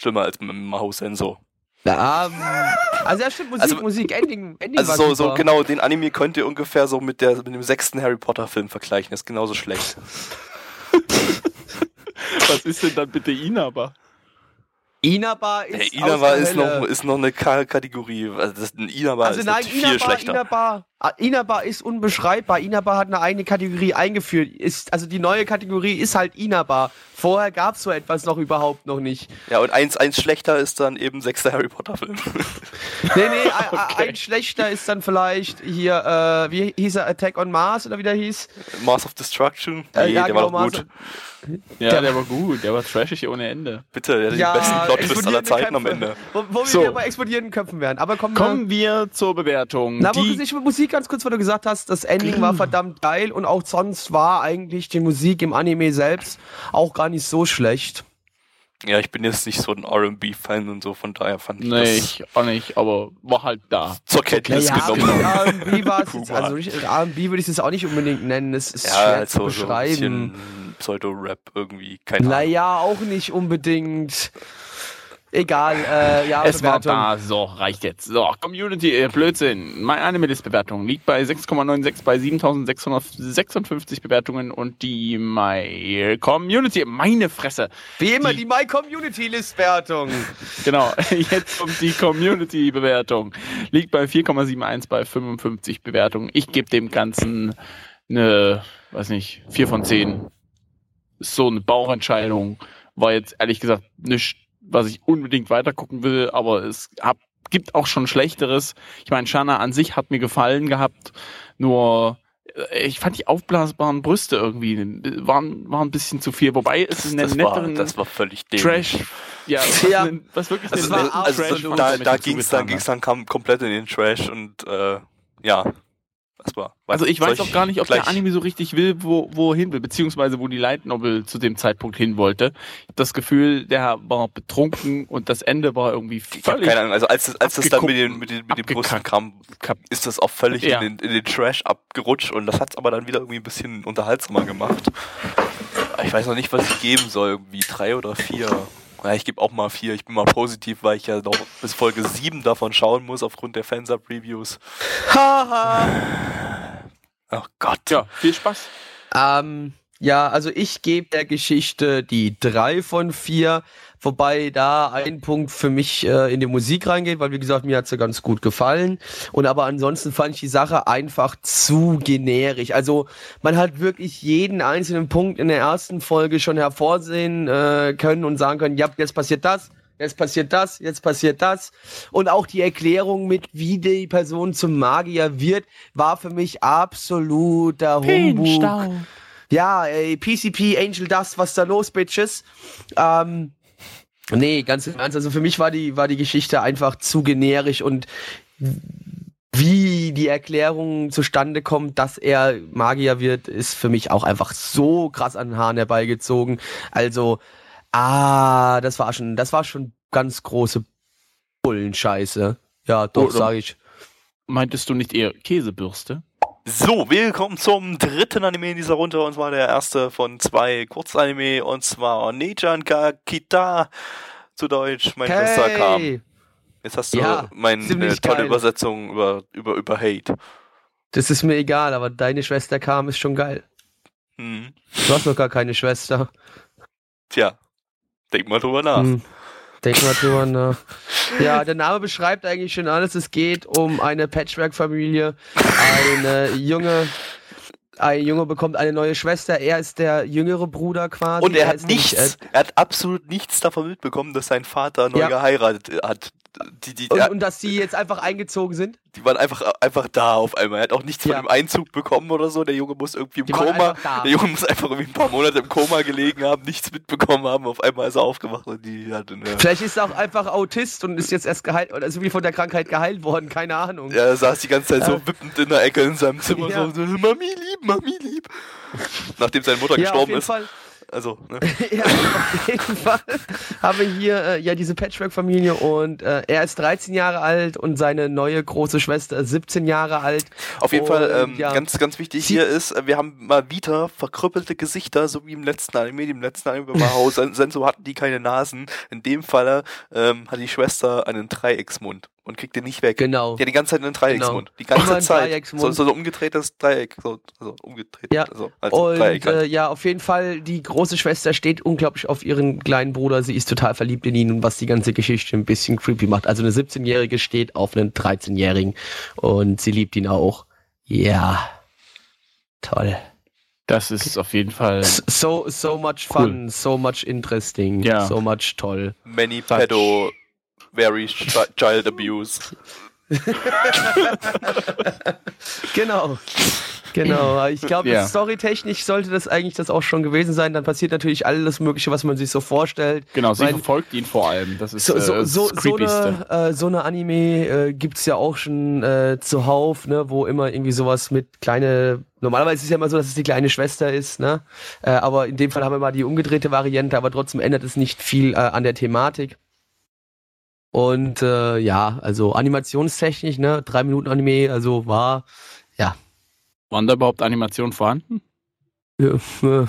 Schlimmer als mit Mahou Sensor. Ja, ähm, also ja, stimmt, Musik, Also- Musik, Ending, Ending Also so, so genau, den Anime könnt ihr ungefähr so mit, der, mit dem sechsten Harry Potter Film vergleichen. Das ist genauso schlecht. Was ist denn dann bitte Inaba? Inaba ist Der aus Inaba der ist noch, ist noch eine K Kategorie. Also das, ein Inaba Also ist nein, natürlich viel Inaba, schlechter. Inaba, ah, Inaba ist unbeschreibbar. Inaba hat eine eigene Kategorie eingeführt. Ist, also die neue Kategorie ist halt Inaba. Vorher gab es so etwas noch überhaupt noch nicht. Ja, und eins, eins schlechter ist dann eben sechster Harry Potter Film. Nee, nee, ein, Okay. ein schlechter ist dann vielleicht hier, äh, wie hieß er, Attack on Mars oder wie der hieß? Mars of Destruction. Äh, Nee, ja, der genau, war doch Mars gut. Ja, Der- der war gut, der war trashig ohne Ende. Bitte, der hat Ja, den besten Plot-Twist aller Zeiten am Köpfe. Ende. Wo, wo So. wir bei explodierenden Köpfen wären. Aber kommen, wir. Kommen wir zur Bewertung. Na, Die- sich mit Musik ganz kurz, weil du gesagt hast, das Ending war verdammt geil und auch sonst war eigentlich die Musik im Anime selbst auch gar nicht so schlecht. Ja, ich bin jetzt nicht so ein R&B-Fan und so, von daher fand ich nee, das ich auch nicht, aber war halt da. zur Kenntnis Naja, genommen. R&B war es jetzt, also R&B würde ich es auch nicht unbedingt nennen, das ist Ja, schwer halt zu so, so ein beschreiben. bisschen Pseudo-Rap irgendwie, keine Ahnung. naja, auch nicht unbedingt. Egal, äh, ja, Es war Bewertung. da, so, reicht jetzt. So, Community, äh, Blödsinn. Meine Anime-List-Bewertung liegt bei 6,96 bei 7656 Bewertungen und die My Community, meine Fresse. Wie immer, die- die My Community List-Wertung. Genau, jetzt kommt die Community-Bewertung. Liegt bei 4,71 bei 55 Bewertungen. Ich gebe dem Ganzen eine, weiß nicht, 4 von 10. Ist so eine Bauchentscheidung. War jetzt ehrlich gesagt nicht, was ich unbedingt weitergucken will, aber es hab, gibt auch schon Schlechteres. Ich meine, Shana an sich hat mir gefallen gehabt, nur äh, ich fand die aufblasbaren Brüste irgendwie waren, waren ein bisschen zu viel. Wobei es Das, eine das, war, netteren das war völlig dämlich. Trash. Ja, was, Ja. denn- was wirklich Also, den also Trash da, da ging es dann, ging's dann kam komplett in den Trash und äh, ja, war. Also ich weiß auch gar nicht, ob der Anime so richtig will, wo, wo hin will, beziehungsweise wo die Light Novel zu dem Zeitpunkt hin wollte. Ich das Gefühl, der war betrunken und das Ende war irgendwie Ich völlig keine Ahnung, also als, das- als das dann mit den, mit den, mit Brüsten abgekackt. kam, ist das auch völlig Ja. in, den, in den Trash abgerutscht und das hat es aber dann wieder irgendwie ein bisschen unterhaltsamer gemacht. Ich weiß noch nicht, was ich geben soll, irgendwie drei oder vier. Ja, ich gebe auch mal vier. Ich bin mal positiv, weil ich ja noch bis Folge 7 davon schauen muss, aufgrund der Fansub-Reviews. Haha. Oh Gott. Ja, viel Spaß. Ähm, ja, also ich gebe der Geschichte die drei von vier, wobei da ein Punkt für mich äh, in die Musik reingeht, weil wie gesagt, mir hat sie ganz gut gefallen. Und aber ansonsten fand ich die Sache einfach zu generisch. Also man hat wirklich jeden einzelnen Punkt in der ersten Folge schon hervorsehen äh, können und sagen können, ja, jetzt passiert das. Jetzt passiert das, jetzt passiert das. Und auch die Erklärung mit, wie die Person zum Magier wird, war für mich absoluter Humbug. Ja, ey, PCP, Angel Dust, was da los, Bitches? Ähm, nee, ganz im Ernst. Also für mich war die, war die Geschichte einfach zu generisch und wie die Erklärung zustande kommt, dass er Magier wird, ist für mich auch einfach so krass an den Haaren herbeigezogen. Also, Ah, das war schon, das war schon ganz große Bullenscheiße. Ja, doch, Oder- sag ich. Meintest du nicht eher Käsebürste? So, willkommen zum dritten Anime in dieser Runde und zwar der erste von zwei Kurzanime und zwar Nejan ga Kita zu Deutsch, mein Schwester kam. Hey, Jetzt hast du Ja, meine tolle geil. Übersetzung über, über, über Hate. das ist mir egal, aber deine Schwester kam, ist schon geil. Hm. Du hast noch gar keine Schwester. Tja, denk mal drüber nach. Hm. Denk mal drüber nach. Ja, der Name beschreibt eigentlich schon alles. Es geht um eine Patchwork-Familie. Eine junge, ein Junge bekommt eine neue Schwester. Er ist der jüngere Bruder quasi. Und er hat ist nämlich, nichts, er hat absolut nichts davon mitbekommen, dass sein Vater neu Ja. geheiratet hat. Die, die, und, und dass die jetzt einfach eingezogen sind. die waren einfach, einfach da auf einmal. Er hat auch nichts Ja. von dem Einzug bekommen oder so. Der Junge muss irgendwie im Die Koma. Der Junge muss einfach irgendwie ein paar Monate im Koma gelegen haben, nichts mitbekommen haben. Auf einmal ist er aufgewacht und die hatte eine. Vielleicht ist er auch einfach Autist und ist jetzt erst geheilt oder ist irgendwie von der Krankheit geheilt worden. Keine Ahnung. Er saß die ganze Zeit so Äh. wippend in der Ecke in seinem Zimmer, Ja. so, Mami lieb, Mami lieb. Nachdem seine Mutter Ja, auf gestorben jeden ist. Fall. Also, ne? ja, auf jeden Fall haben wir hier äh, ja diese Patchwork-Familie und äh, er ist 13 Jahre alt und seine neue große Schwester ist 17 Jahre alt. Auf jeden Und, Fall, ähm, ja. ganz, ganz wichtig hier ist, äh, wir haben mal wieder verkrüppelte Gesichter, so wie im letzten Anime. Im letzten Anime war Haus Senso hatten die keine Nasen. In dem Falle ähm, hat die Schwester einen Dreiecksmund und kriegt den nicht weg. Genau. Ja, die ganze Zeit einen Dreiecksmund. Die ganze Immer Zeit. Dreiecksmund. So, so ein umgedrehtes Dreieck. So, so umgedreht. Ja. So, als Und Dreieck halt. äh, ja, auf jeden Fall, die große Schwester steht unglaublich auf ihren kleinen Bruder. Sie ist total verliebt in ihn und was die ganze Geschichte ein bisschen creepy macht. Also eine 17-Jährige steht auf einen 13-Jährigen und sie liebt ihn auch. Ja. Toll. Das ist auf jeden Fall. So, so much fun, so much interesting, Ja. so much toll. Many pedo, very chi- child abuse. Genau. Genau. Ich glaube, Ja. storytechnisch sollte das eigentlich das auch schon gewesen sein. Dann passiert natürlich alles Mögliche, was man sich so vorstellt. Genau, sie verfolgt ihn vor allem. Das ist So, äh, so, das so, so, Creepyste. eine, äh, so eine Anime äh, gibt's ja auch schon äh, zuhauf, ne, wo immer irgendwie sowas mit kleine. Normalerweise ist es ja immer so, dass es die kleine Schwester ist, ne? Äh, aber in dem Fall haben wir mal die umgedrehte Variante, aber trotzdem ändert es nicht viel äh, an der Thematik. Und äh, ja, also animationstechnisch, ne, drei Minuten Anime, also war Waren da überhaupt Animationen vorhanden? äh, äh,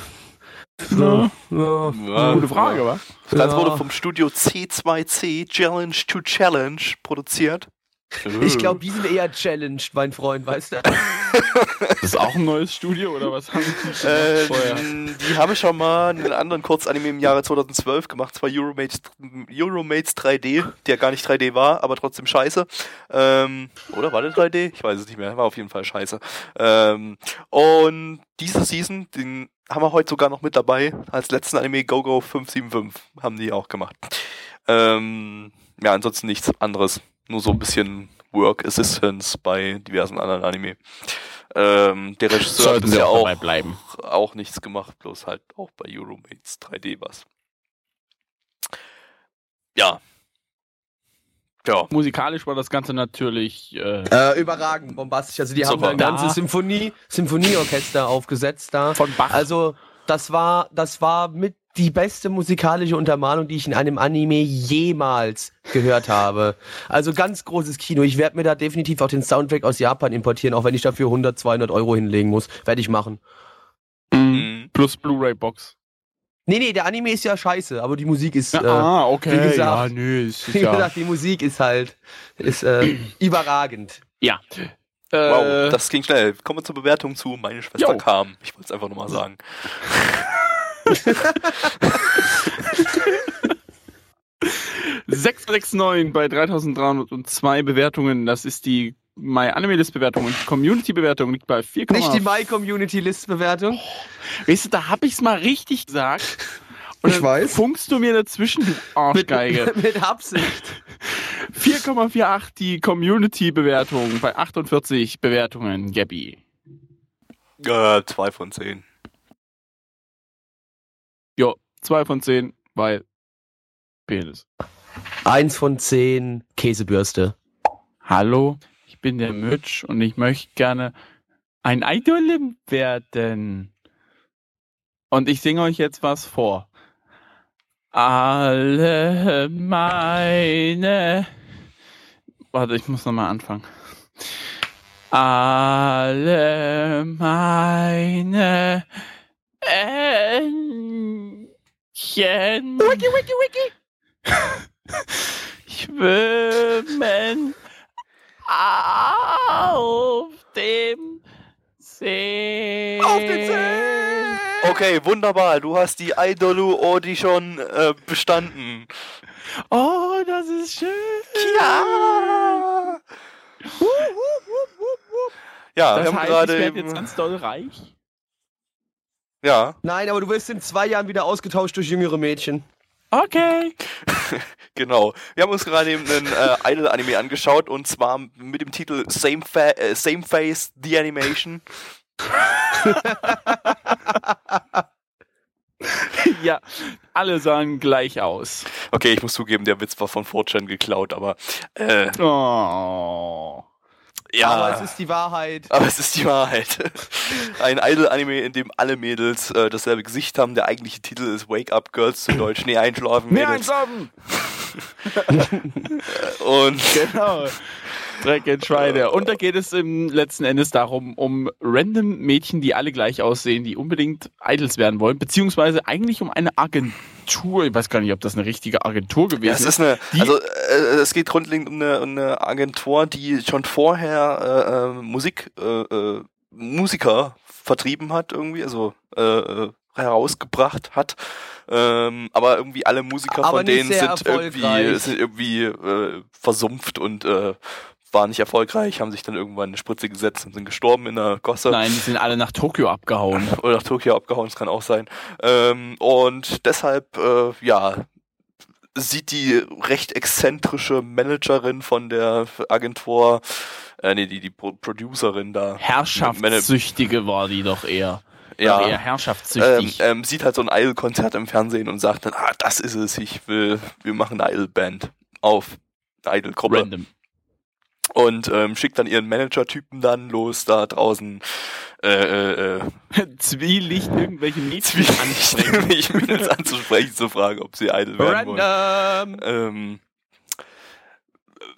Ja. ja, Ja. Gute Frage, wa? Das Ja. wurde vom Studio C2C Challenge to Challenge produziert. Ich glaube, die sind eher challenged, mein Freund, weißt du? Das ist auch ein neues Studio oder was haben die Äh, gemacht vorher? die haben schon mal einen anderen Kurzanime im Jahre 2012 gemacht, zwar Euromates, Euromates 3D, der gar nicht 3D war, aber trotzdem scheiße. Ähm, oder war der 3D? Ich weiß es nicht mehr, war auf jeden Fall scheiße. Ähm, und diese Season, den haben wir heute sogar noch mit dabei, als letzten Anime GoGo 575 haben die auch gemacht. Ähm, ja, ansonsten nichts anderes, nur so ein bisschen Work Assistance bei diversen anderen Anime. Ähm, der Regisseur hat Sollten sie bisher auch auch dabei bleiben. auch nichts gemacht, bloß halt auch bei Euromates 3D was. Ja. Ja. Musikalisch war das Ganze natürlich. Äh, Äh, überragend, bombastisch. Also die haben da ein ganzes Da- Symphonie, Symphonieorchester aufgesetzt da. von Bach. Also das war, das war mit die beste musikalische Untermalung, die ich in einem Anime jemals gehört habe. Also ganz großes Kino. Ich werde mir da definitiv auch den Soundtrack aus Japan importieren, auch wenn ich dafür 100, 200 Euro hinlegen muss. Werde ich machen. Mhm. Mhm. Plus Blu-ray-Box. Nee, nee, der Anime ist ja scheiße, aber die Musik ist, Ja, äh, ah, okay. wie gesagt- ja, nö, ist, wie ja. gesagt, die Musik ist halt, ist äh, überragend. ja. Wow, Äh, das ging schnell. Kommen wir zur Bewertung zu Meine Schwester Jo. kam. Ich wollte es einfach nochmal sagen. Sechs sechs neun bei 3302 Bewertungen. Das ist die My Anime List Bewertung und die Community Bewertung liegt bei 4, Nicht die My Community List Bewertung. Weißt du, da hab ich's mal richtig gesagt. Und Ich weiß. funkst du mir dazwischen, du Arschgeige. Mit, mit Absicht. 4,48 die Community Bewertung bei 48 Bewertungen, Gabby. Äh, zwei von zehn. Jo, 2 von 10, weil Penis. Eins von zehn Käsebürste. Hallo, ich bin der Mitch und ich möchte gerne ein Idol werden. Und ich singe euch jetzt was vor. Alle meine. Warte, ich muss nochmal anfangen. Alle meine Entchen. Wiki, wiki, wiki. Schwimmen auf dem See. Auf den See! Okay, wunderbar. Du hast die Idolu Audition äh, bestanden. Oh, das ist schön. Ja. Ja, Das wir haben heißt, gerade ich werde jetzt ganz doll reich. Ja, Nein, aber du wirst in zwei Jahren wieder ausgetauscht durch jüngere Mädchen. Okay. genau. Wir haben uns gerade eben einen äh, Idol-Anime angeschaut und zwar mit dem Titel Same, Fa äh, Same Face The Animation. ja, alle sahen gleich aus. Okay, ich muss zugeben, der Witz war von 4chan geklaut, aber äh, Oh. Ja. Aber es ist die Wahrheit. Aber es ist die Wahrheit. Ein Idol-Anime, in dem alle Mädels äh, dasselbe Gesicht haben. Der eigentliche Titel ist Wake Up Girls zu Deutsch. Nee, einschlafen Mädels. einsaufen. Und Genau. Dreck in Schweine. Und da geht es im letzten Endes darum, um random Mädchen, die alle gleich aussehen, die unbedingt Idols werden wollen, beziehungsweise eigentlich um eine Agentur. Ich weiß gar nicht, ob das eine richtige Agentur ja, gewesen es ist eine, Die- also äh, es geht grundlegend um eine, um eine Agentur, die schon vorher äh, äh, Musik, äh, äh, Musiker vertrieben hat irgendwie, also äh, äh, herausgebracht hat. Ähm, aber irgendwie alle Musiker Aber von denen sind irgendwie, sind irgendwie äh, versumpft und äh, waren nicht erfolgreich, haben sich dann irgendwann eine Spritze gesetzt und sind gestorben in der Gosse. Nein, die sind alle nach Tokio abgehauen. Oder nach Tokio abgehauen, das kann auch sein. Ähm, und deshalb, äh, ja, sieht die recht exzentrische Managerin von der Agentur, äh, nee, die, die Pro Producerin da, Herrschaftssüchtige war die doch eher. Ja, eher ähm, herrschaftssüchtig. ähm, sieht halt so ein Idol-Konzert im Fernsehen und sagt dann, ah, das ist es, ich will, wir machen eine Idol-Band auf Idol-Gruppe. Random. Und ähm, schickt dann ihren Manager-Typen dann los, da draußen äh, äh, äh, Zwielicht irgendwelche Mädchen. Zwielicht Mädels anzusprechen, zu fragen, ob sie Idol werden wollen. Random! Ähm,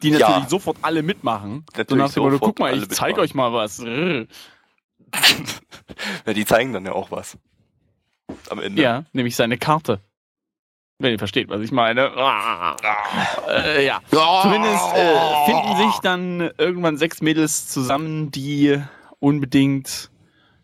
Die Ja. natürlich sofort alle mitmachen. Natürlich sofort guck mal, ich zeig euch mal was. Ja, die zeigen dann ja auch was. Am Ende. Ja, nämlich seine Karte. Wenn ihr versteht, was ich meine. Äh, ja. Zumindest äh, finden sich dann irgendwann sechs Mädels zusammen, die unbedingt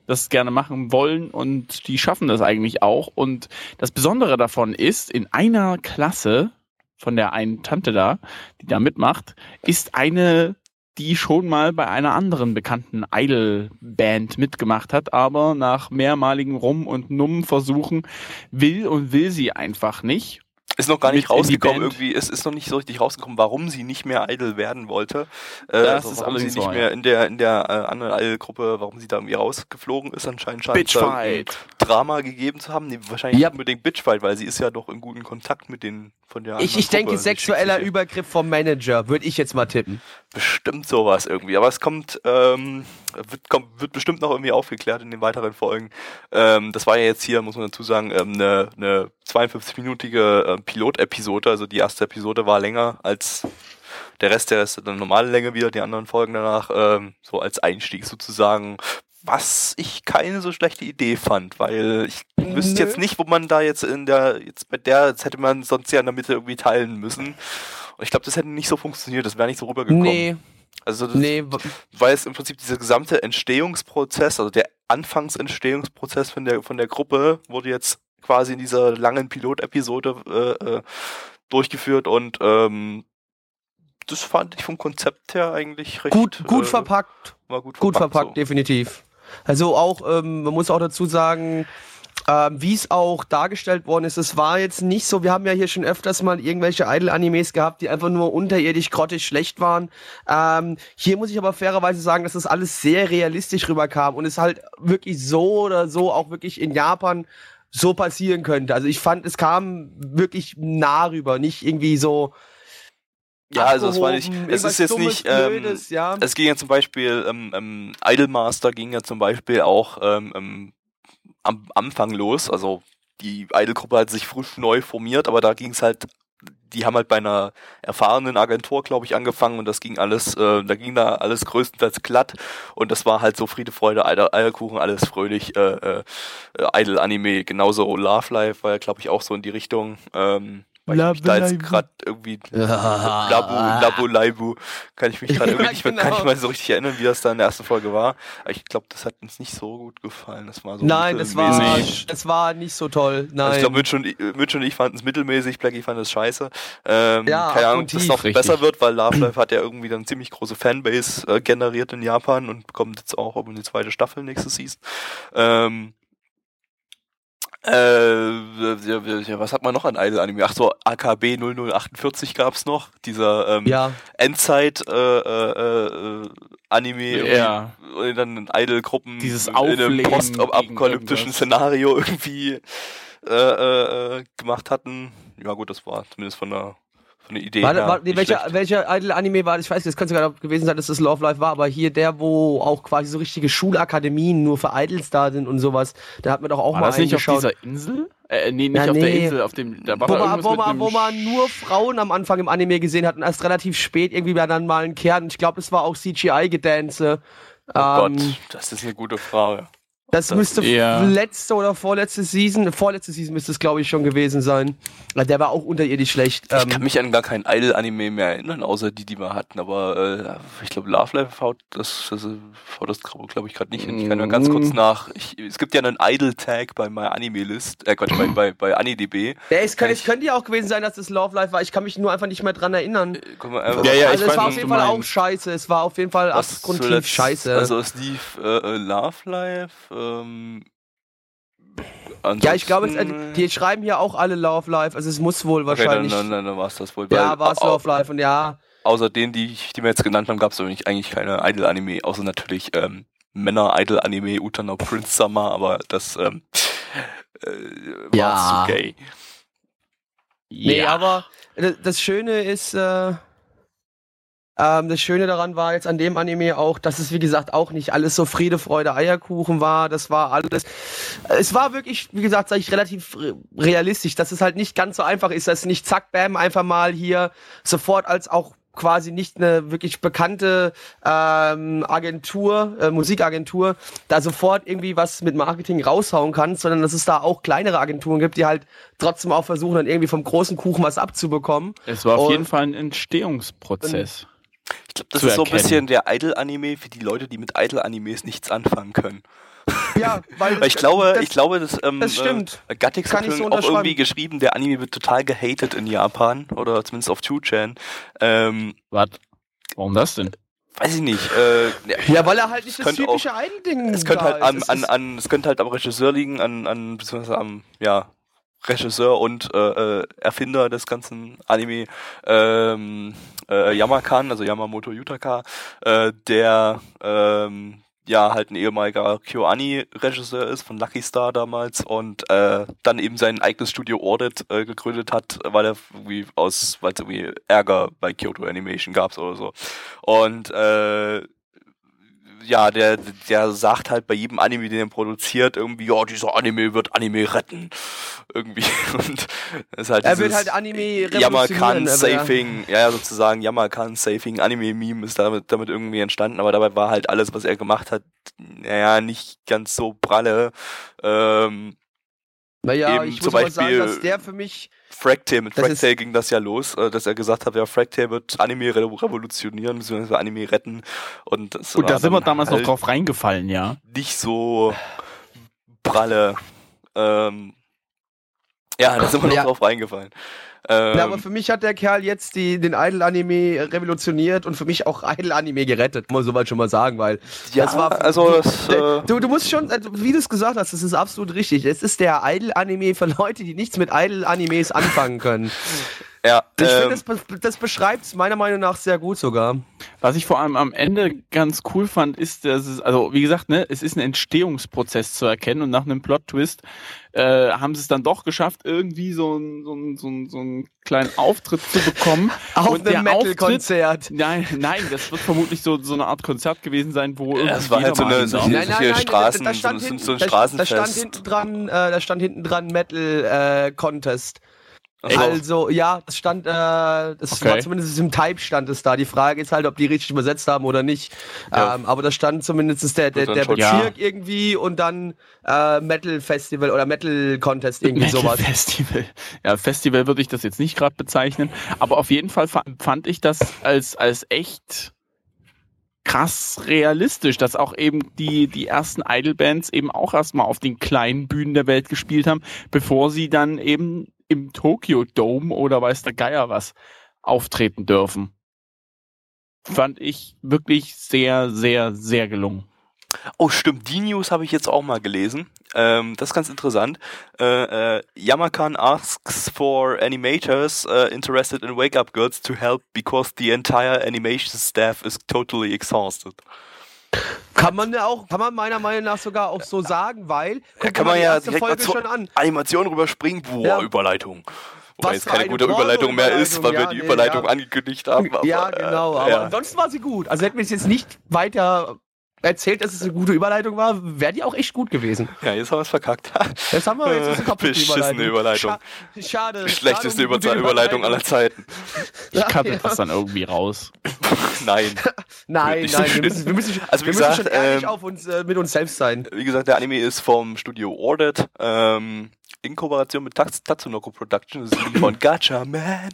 das gerne machen wollen und die schaffen das eigentlich auch. Und das Besondere davon ist, in einer Klasse von der einen Tante da, die da mitmacht, ist eine, die schon mal bei einer anderen bekannten Idol-Band mitgemacht hat, aber nach mehrmaligen Rum- und Numm-Versuchen will und will sie einfach nicht. Ist noch gar nicht rausgekommen, irgendwie, es ist noch nicht so richtig rausgekommen, warum sie nicht mehr Idol werden wollte. Äh, Das also ist warum sie nicht wahr, mehr in der, in der äh, anderen Idol-Gruppe, warum sie da irgendwie rausgeflogen ist, anscheinend scheint Bitchfight. irgendein Drama gegeben zu haben. Nee, wahrscheinlich Ja. nicht unbedingt Bitchfight, weil sie ist ja doch in guten Kontakt mit den von der Ich, ich denke, Gruppe. Sexueller Übergriff vom Manager, würde ich jetzt mal tippen. Bestimmt sowas irgendwie. Aber es kommt, ähm, wird, kommt, wird bestimmt noch irgendwie aufgeklärt in den weiteren Folgen. Ähm, das war ja jetzt hier, muss man dazu sagen, ähm, eine, eine 52-minütige äh, Pilotepisode. Also die erste Episode war länger als der Rest, der ist dann normale Länge wieder, die anderen Folgen danach, ähm, so als Einstieg sozusagen. Was ich keine so schlechte Idee fand, weil ich wüsste jetzt nicht, wo man da jetzt in der, jetzt bei der, jetzt hätte man sonst ja in der Mitte irgendwie teilen müssen. Und ich glaube, das hätte nicht so funktioniert, das wäre nicht so rübergekommen. Nee, Also das, nee, weil es im Prinzip dieser gesamte Entstehungsprozess, also der Anfangsentstehungsprozess von der von der Gruppe wurde jetzt quasi in dieser langen Pilotepisode äh, äh, durchgeführt und ähm, das fand ich vom Konzept her eigentlich recht gut, gut äh, verpackt. war gut Gut verpackt. verpackt, definitiv. Also auch, ähm, man muss auch dazu sagen, ähm, wie es auch dargestellt worden ist, es war jetzt nicht so, wir haben ja hier schon öfters mal irgendwelche Idol-Animes gehabt, die einfach nur unterirdisch grottig schlecht waren. Ähm, hier muss ich aber fairerweise sagen, dass das alles sehr realistisch rüberkam und es halt wirklich so oder so auch wirklich in Japan so passieren könnte. Also ich fand, es kam wirklich nah rüber, nicht irgendwie so. Ja, also es war nicht, es ist jetzt Dummes, nicht, ähm, Blödes, ja. es ging ja zum Beispiel, ähm, ähm, Idolmaster ging ja zum Beispiel auch ähm, ähm, am Anfang los, also die Idol-Gruppe hat sich frisch neu formiert, aber da ging es halt die haben halt bei einer erfahrenen Agentur, glaube ich, angefangen und das ging alles, äh, da ging da alles größtenteils glatt und das war halt so Friede, Freude, Eierkuchen, alles fröhlich, äh, äh, Idol-Anime, genauso Love Life war ja, glaube ich, auch so in die Richtung. Ähm, weil ich mich da jetzt gerade irgendwie Labu, Labu, Laibu, kann ich mich gerade irgendwie nicht mehr, kann ich genau. mal so richtig erinnern, wie das da in der ersten Folge war. Aber ich glaube, das hat uns nicht so gut gefallen. Das war so Nein, es war, es war nicht so toll. Nein. Also ich glaube, Mitch und, Mitch und ich fanden es mittelmäßig, Blackie fand es scheiße. Ähm, ja, keine Ahnung, ob das noch richtig. besser wird, weil Love Life hat ja irgendwie dann ziemlich große Fanbase äh, generiert in Japan und bekommt jetzt auch um die zweite Staffel nächste Season. Ähm, äh, was hat man noch an Idol-Anime? Ach so, AKB 0048 gab's noch, dieser ähm, ja. Endzeit äh, äh, äh, Anime, ja. und dann in Idol-Gruppen Dieses in einem postapokalyptischen Szenario irgendwie äh, äh, äh, gemacht hatten. Ja gut, das war zumindest von der eine Idee. War, war, nee, welcher, welcher Idol-Anime war das? Ich weiß nicht, es könnte sogar gewesen sein, dass das Love Life war, aber hier der, wo auch quasi so richtige Schulakademien nur für Idols da sind und sowas, da hat man doch auch war mal das nicht auf dieser Insel? Äh, nee, nicht ja, auf der Insel, auf dem, da war wo, man, wo, man, wo man nur Frauen am Anfang im Anime gesehen hat und erst relativ spät irgendwie dann mal einen Kern. Ich glaube, das war auch CGI-Gedance. Oh ähm, Gott, das ist eine gute Frage. Das, das müsste ja. letzte oder vorletzte Season, vorletzte Season müsste es glaube ich schon gewesen sein. Der war auch unterirdisch schlecht. Ich ähm, kann mich an gar keinen Idol-Anime mehr erinnern, außer die, die wir hatten. Aber äh, ich glaube, Love Life haut das, das, das glaube ich gerade nicht hin. Ich kann mal ganz kurz mm. nach. Ich, es gibt ja einen Idol-Tag bei meiner Anime-List, äh Quatsch, bei, bei, bei AniDB. Ja, es, kann, es könnte ja auch gewesen sein, dass das Love Life war. Ich kann mich nur einfach nicht mehr dran erinnern. Äh, mal, äh, ja, ja, also es war auf jeden Fall auch scheiße. Es war auf jeden Fall abgrundtief scheiße. Also es lief äh, äh Love Life, ähm, ja, ich glaube, die schreiben hier auch alle Love Life, also es muss wohl wahrscheinlich. Okay, dann, dann, dann war es das wohl. Ja, war es Love Life und ja. Außer denen, die, die wir jetzt genannt haben, gab es eigentlich keine Idol-Anime, außer natürlich ähm, Männer-Idol-Anime, Utano Prince Summer, aber das ähm, äh, war ja. zu gay. Nee, ja. aber das Schöne ist, äh, ähm, das Schöne daran war jetzt an dem Anime auch, dass es wie gesagt auch nicht alles so Friede, Freude, Eierkuchen war. Das war alles. Es war wirklich, wie gesagt, sage ich relativ realistisch, dass es halt nicht ganz so einfach ist, dass nicht zack, bam, einfach mal hier sofort als auch quasi nicht eine wirklich bekannte ähm, Agentur, äh, Musikagentur, da sofort irgendwie was mit Marketing raushauen kann, sondern dass es da auch kleinere Agenturen gibt, die halt trotzdem auch versuchen, dann irgendwie vom großen Kuchen was abzubekommen. Es war auf und, jeden Fall ein Entstehungsprozess. Ich glaube, das ist so ein bisschen der Idol-Anime für die Leute, die mit Idol-Animes nichts anfangen können. Ja, weil, weil ich glaube, das, ich glaube, dass ähm, das stimmt. Äh, Gattix hat so auch irgendwie geschrieben, der Anime wird total gehatet in Japan oder zumindest auf 2chan. Ähm, Was? Warum das denn? Weiß ich nicht. Äh, ja, weil er halt nicht das typische Idol-Ding Es könnte halt an, an, es könnte halt am Regisseur liegen, an, an beziehungsweise am, ja, Regisseur und äh, äh, Erfinder des ganzen Anime, ähm, äh, Yamakan, also Yamamoto Yutaka, äh, der ähm, ja halt ein ehemaliger KyoAni-Regisseur ist von Lucky Star damals und äh, dann eben sein eigenes Studio Audit äh, gegründet hat, weil er irgendwie aus, weil es irgendwie Ärger bei Kyoto Animation gab oder so. Und äh, ja, der, der sagt halt bei jedem Anime, den er produziert, irgendwie, ja, dieser Anime wird Anime retten. Irgendwie. Und das ist halt Er wird halt Anime Yamakan Saving, ja. ja, sozusagen Yamakan Saving Anime Meme ist damit, damit irgendwie entstanden, aber dabei war halt alles, was er gemacht hat, naja, nicht ganz so pralle. Ähm, naja, ich muss mal sagen, dass der für mich Fractale, mit Fractale ging das ja los, äh, dass er gesagt hat, ja, Fractale wird Anime revolutionieren, beziehungsweise Anime retten. Und, das und da sind wir damals halt noch drauf reingefallen, ja. Nicht so pralle. Ähm, ja, da sind wir noch ja. drauf reingefallen. Ähm, ja, aber für mich hat der Kerl jetzt die, den Idol-Anime revolutioniert und für mich auch Idol-Anime gerettet, muss man soweit schon mal sagen, weil ja, das war. Also das, äh du, du musst schon, also wie du es gesagt hast, das ist absolut richtig. Es ist der Idol-Anime für Leute, die nichts mit Idol-Animes anfangen können. Ja, Ich ähm, finde, das, be- das beschreibt es meiner Meinung nach sehr gut sogar. Was ich vor allem am Ende ganz cool fand, ist, dass es, also wie gesagt, ne, es ist ein Entstehungsprozess zu erkennen und nach einem Plot-Twist äh, haben sie es dann doch geschafft, irgendwie so einen so einen- so einen- so einen kleinen Auftritt zu bekommen. Auf Und einem Metal-Konzert. Nein, nein, das wird vermutlich so, so eine Art Konzert gewesen sein, wo irgendwie es war halt so eine- so darf. Nein, solche Straßen- da so stand ein- hinten, so ein da- Da stand Straßenfest. hinten dran, äh, da stand hinten dran Metal äh, So. Also, ja, das stand, äh, das Okay. war zumindest im Type stand es da. Die Frage ist halt, ob die richtig übersetzt haben oder nicht. Ja. Ähm, aber da stand zumindest der, der, der Bezirk irgendwie und dann äh, Metal Festival oder Metal Contest, irgendwie Metal sowas. Festival. Ja, Festival würde ich das jetzt nicht gerade bezeichnen, aber auf jeden Fall fa- fand ich das als, als echt krass realistisch, dass auch eben die, die ersten Idol-Bands eben auch erstmal auf den kleinen Bühnen der Welt gespielt haben, bevor sie dann eben im Tokyo Dome oder weiß der Geier was auftreten dürfen. Fand ich wirklich sehr, sehr, sehr gelungen. Oh, stimmt, die News habe ich jetzt auch mal gelesen. Ähm, das ist ganz interessant. Äh, äh, Yamakan asks for animators uh, interested in Wake Up Girls to help because the entire animation staff is totally exhausted. Kann man ja auch, kann man meiner Meinung nach sogar auch so sagen, weil, guck kann man ja erste Folge schon an. Animation rüberspringen. Boah, Ja. Überleitung. Wobei Was für keine eine gute Überleitung mehr ist, weil wir Porno-Überleitung, die ja, nee, Überleitung ja. angekündigt haben. Aber, ja, genau, äh, aber ja. ansonsten war sie gut. Also hätten wir es jetzt nicht weiter erzählt, dass es eine gute Überleitung war, wäre die auch echt gut gewesen. ja, jetzt haben wir es verkackt. Das haben wir jetzt ist kaputt, Beschissene Überleitung. Scha schade. Schlechteste schade die Über gute Überleitung aller Zeiten. Ich cutte ja. das dann irgendwie raus. Nein. Nein, nein, wir müssen, wir müssen, Also wie wir gesagt, müssen schon ehrlich ähm, auf uns, äh, mit uns selbst sein. Wie gesagt, der Anime ist vom Studio Ordered, ähm, in Kooperation mit Tats- Tatsunoko Productions, das ist die von Gacha Man.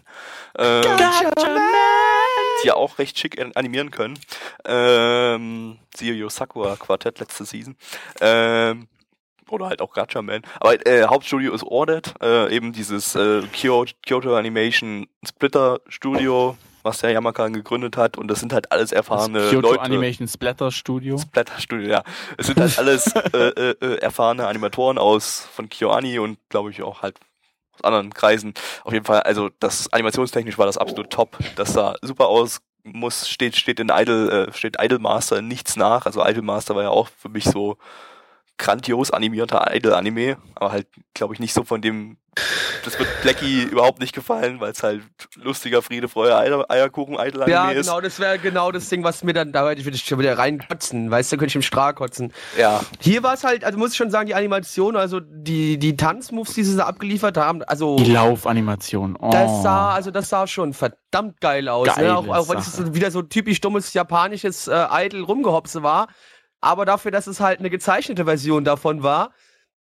Die ja auch recht schick an- animieren können. Ähm, siehe Yo Sakura Quartett letzte Season. Ähm, oder halt auch Gacha Man. Aber äh, Hauptstudio ist Ordered, äh, eben dieses äh, Kyo Kyoto Animation Splitter Studio, was der Yamakan gegründet hat. Und das sind halt alles erfahrene Das Kyoto Leute. Animation Splatter Studio. Splatter Studio, ja. Es sind halt alles äh, äh, äh, erfahrene Animatoren aus von KyoAni und glaube ich auch halt aus anderen Kreisen. Auf jeden Fall, also das animationstechnisch war das absolut top. Das sah super aus. Muss steht steht in Idol äh, steht Idolmaster in nichts nach. Also Idolmaster war ja auch für mich so grandios animierter Idol-Anime, aber halt, glaube ich, nicht so von dem, das wird Blackie überhaupt nicht gefallen, weil es halt lustiger Friede, Freude, Eier, Eierkuchen-Idol-Anime Ja, ist. genau, das wäre genau das Ding, was mir dann, da würde ich schon wieder reinkotzen, weißt du, könnte ich im Strahl kotzen. Ja, Hier war es halt, also muss ich schon sagen, die Animation, also die, die Tanzmoves, die sie da abgeliefert haben, also Die Laufanimation. Oh. das sah, also das sah schon verdammt geil aus. Geile Ne? Auch, auch wenn es wieder so typisch dummes japanisches äh, Idol-Rumgehopse war. Aber dafür, dass es halt eine gezeichnete Version davon war,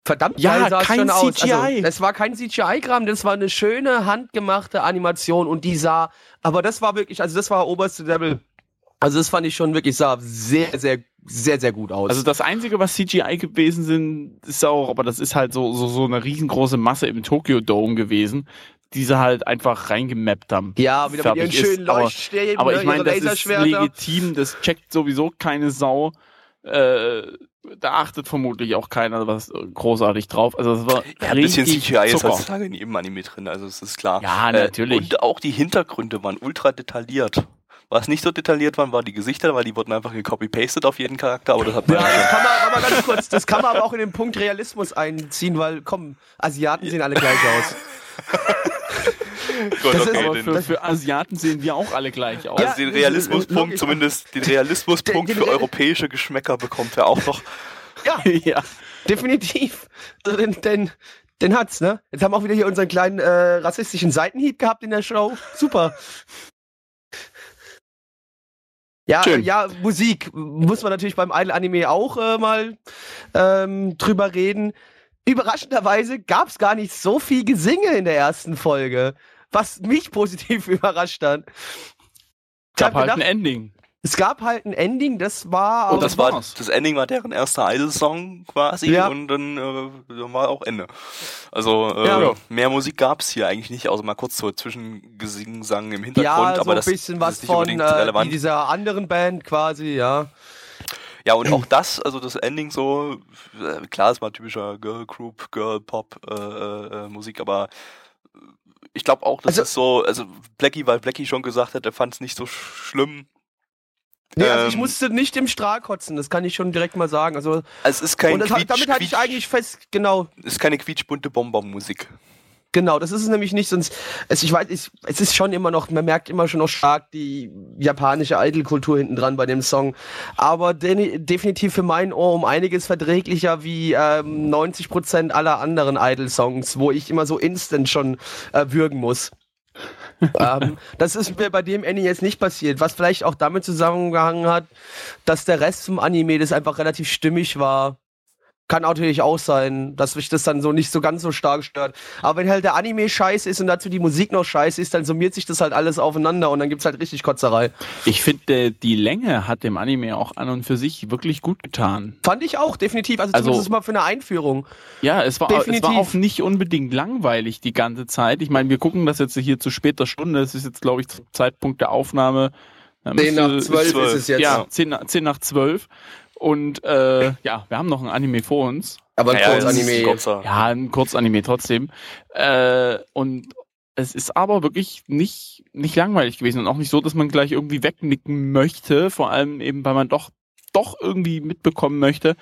verdammt Ja, geil sah es kein schon aus. CGI. Also, das war kein CGI-Kram, das war eine schöne, handgemachte Animation und die sah, aber das war wirklich, also das war oberste Level. Also das fand ich schon wirklich, sah sehr, sehr, sehr, sehr gut aus. Also das Einzige, was CGI gewesen sind, ist auch, aber das ist halt so, so, so eine riesengroße Masse im Tokyo Dome gewesen, die sie halt einfach reingemappt haben. ja, wieder mit ihren schönen Aber- Leuchtstäben, Aber ne, ich meine, das ist legitim, das checkt sowieso keine Sau. Äh, da achtet vermutlich auch keiner was äh, großartig drauf. Also das war Ja, ein bisschen CGI ist Zucker. heutzutage in jedem Anime drin, also es ist klar. Ja, natürlich. Äh, und auch die Hintergründe waren ultra detailliert. Was nicht so detailliert waren, waren die Gesichter, weil die wurden einfach gecopy-pasted auf jeden Charakter, aber das hat man Ja, das kann man aber ganz kurz, das kann man aber auch in den Punkt Realismus einziehen, weil, komm, Asiaten sehen alle gleich aus. Gut, das ist okay, Aber den, für, für Asiaten sehen wir auch alle gleich aus. also den Realismuspunkt, zumindest den Realismuspunkt für europäische Geschmäcker bekommt er auch noch. Ja, ja. definitiv. Also den, den, den hat's, ne? Jetzt haben wir auch wieder hier unseren kleinen äh, rassistischen Seitenhieb gehabt in der Show. Super. Ja, Schön. ja, Musik muss man natürlich beim Idol-Anime auch äh, mal ähm, drüber reden. Überraschenderweise gab's gar nicht so viel Gesinge in der ersten Folge, was mich positiv überrascht hat. Ich Gab halt gedacht, ein Ending. Es gab halt ein Ending, das war. Oh, aber- das war das Ending war deren erster Idol-Song quasi Ja. und dann, äh, dann war auch Ende. Also äh, Ja. mehr Musik gab's hier eigentlich nicht, außer mal kurz so Zwischengesang im Hintergrund, ja, so aber ein das, bisschen das was ist nicht von unbedingt äh, relevant. dieser anderen Band quasi, ja. Ja, und auch das, also das Ending so, äh, klar, es war typischer Girl Group, Girl Pop äh, äh, äh, Musik, aber Ich glaube auch, das Also- ist so, also Blackie, weil Blackie schon gesagt hat, er fand es nicht so sch- schlimm. Nee, also ich Ähm, musste nicht im Strahl kotzen, das kann ich schon direkt mal sagen. Also, Also es ist kein und das, Quietsch, damit hatte ich eigentlich fest, genau, ist keine quietschbunte Bonbonmusik. Genau, das ist es nämlich nicht, sonst, es, ich weiß, ich, es ist schon immer noch, man merkt immer schon noch stark die japanische Idol-Kultur hinten dran bei dem Song, aber de definitiv für mein Ohr um einiges verträglicher wie ähm, 90% aller anderen Idol-Songs, wo ich immer so instant schon äh, würgen muss. Ähm, das ist mir bei dem Anime jetzt nicht passiert, was vielleicht auch damit zusammengehangen hat, dass der Rest vom Anime das einfach relativ stimmig war. Kann natürlich auch sein, dass mich das dann so nicht so ganz so stark stört. Aber wenn halt der Anime scheiße ist und dazu die Musik noch scheiße ist, dann summiert sich das halt alles aufeinander und dann gibt's halt richtig Kotzerei. Ich finde, die Länge hat dem Anime auch an und für sich wirklich gut getan. Fand ich auch, definitiv. Also, Also- zumindest mal für eine Einführung. Ja, es war, es Definitiv. war auch nicht unbedingt langweilig die ganze Zeit. Ich meine, wir gucken das jetzt hier zu später Stunde. Es ist jetzt, glaube ich, zum Zeitpunkt der Aufnahme. da Zehn müsste- nach zwölf zwölf. ist es jetzt. Ja, 10, nach- 10 nach 12. Und äh, ja, wir haben noch ein Anime vor uns. Aber ein Ja, Kurzanime. Ja, ein Kurzanime trotzdem. Äh, und es ist aber wirklich nicht, nicht langweilig gewesen und auch nicht so, dass man gleich irgendwie wegnicken möchte, vor allem eben, weil man doch, doch irgendwie mitbekommen möchte,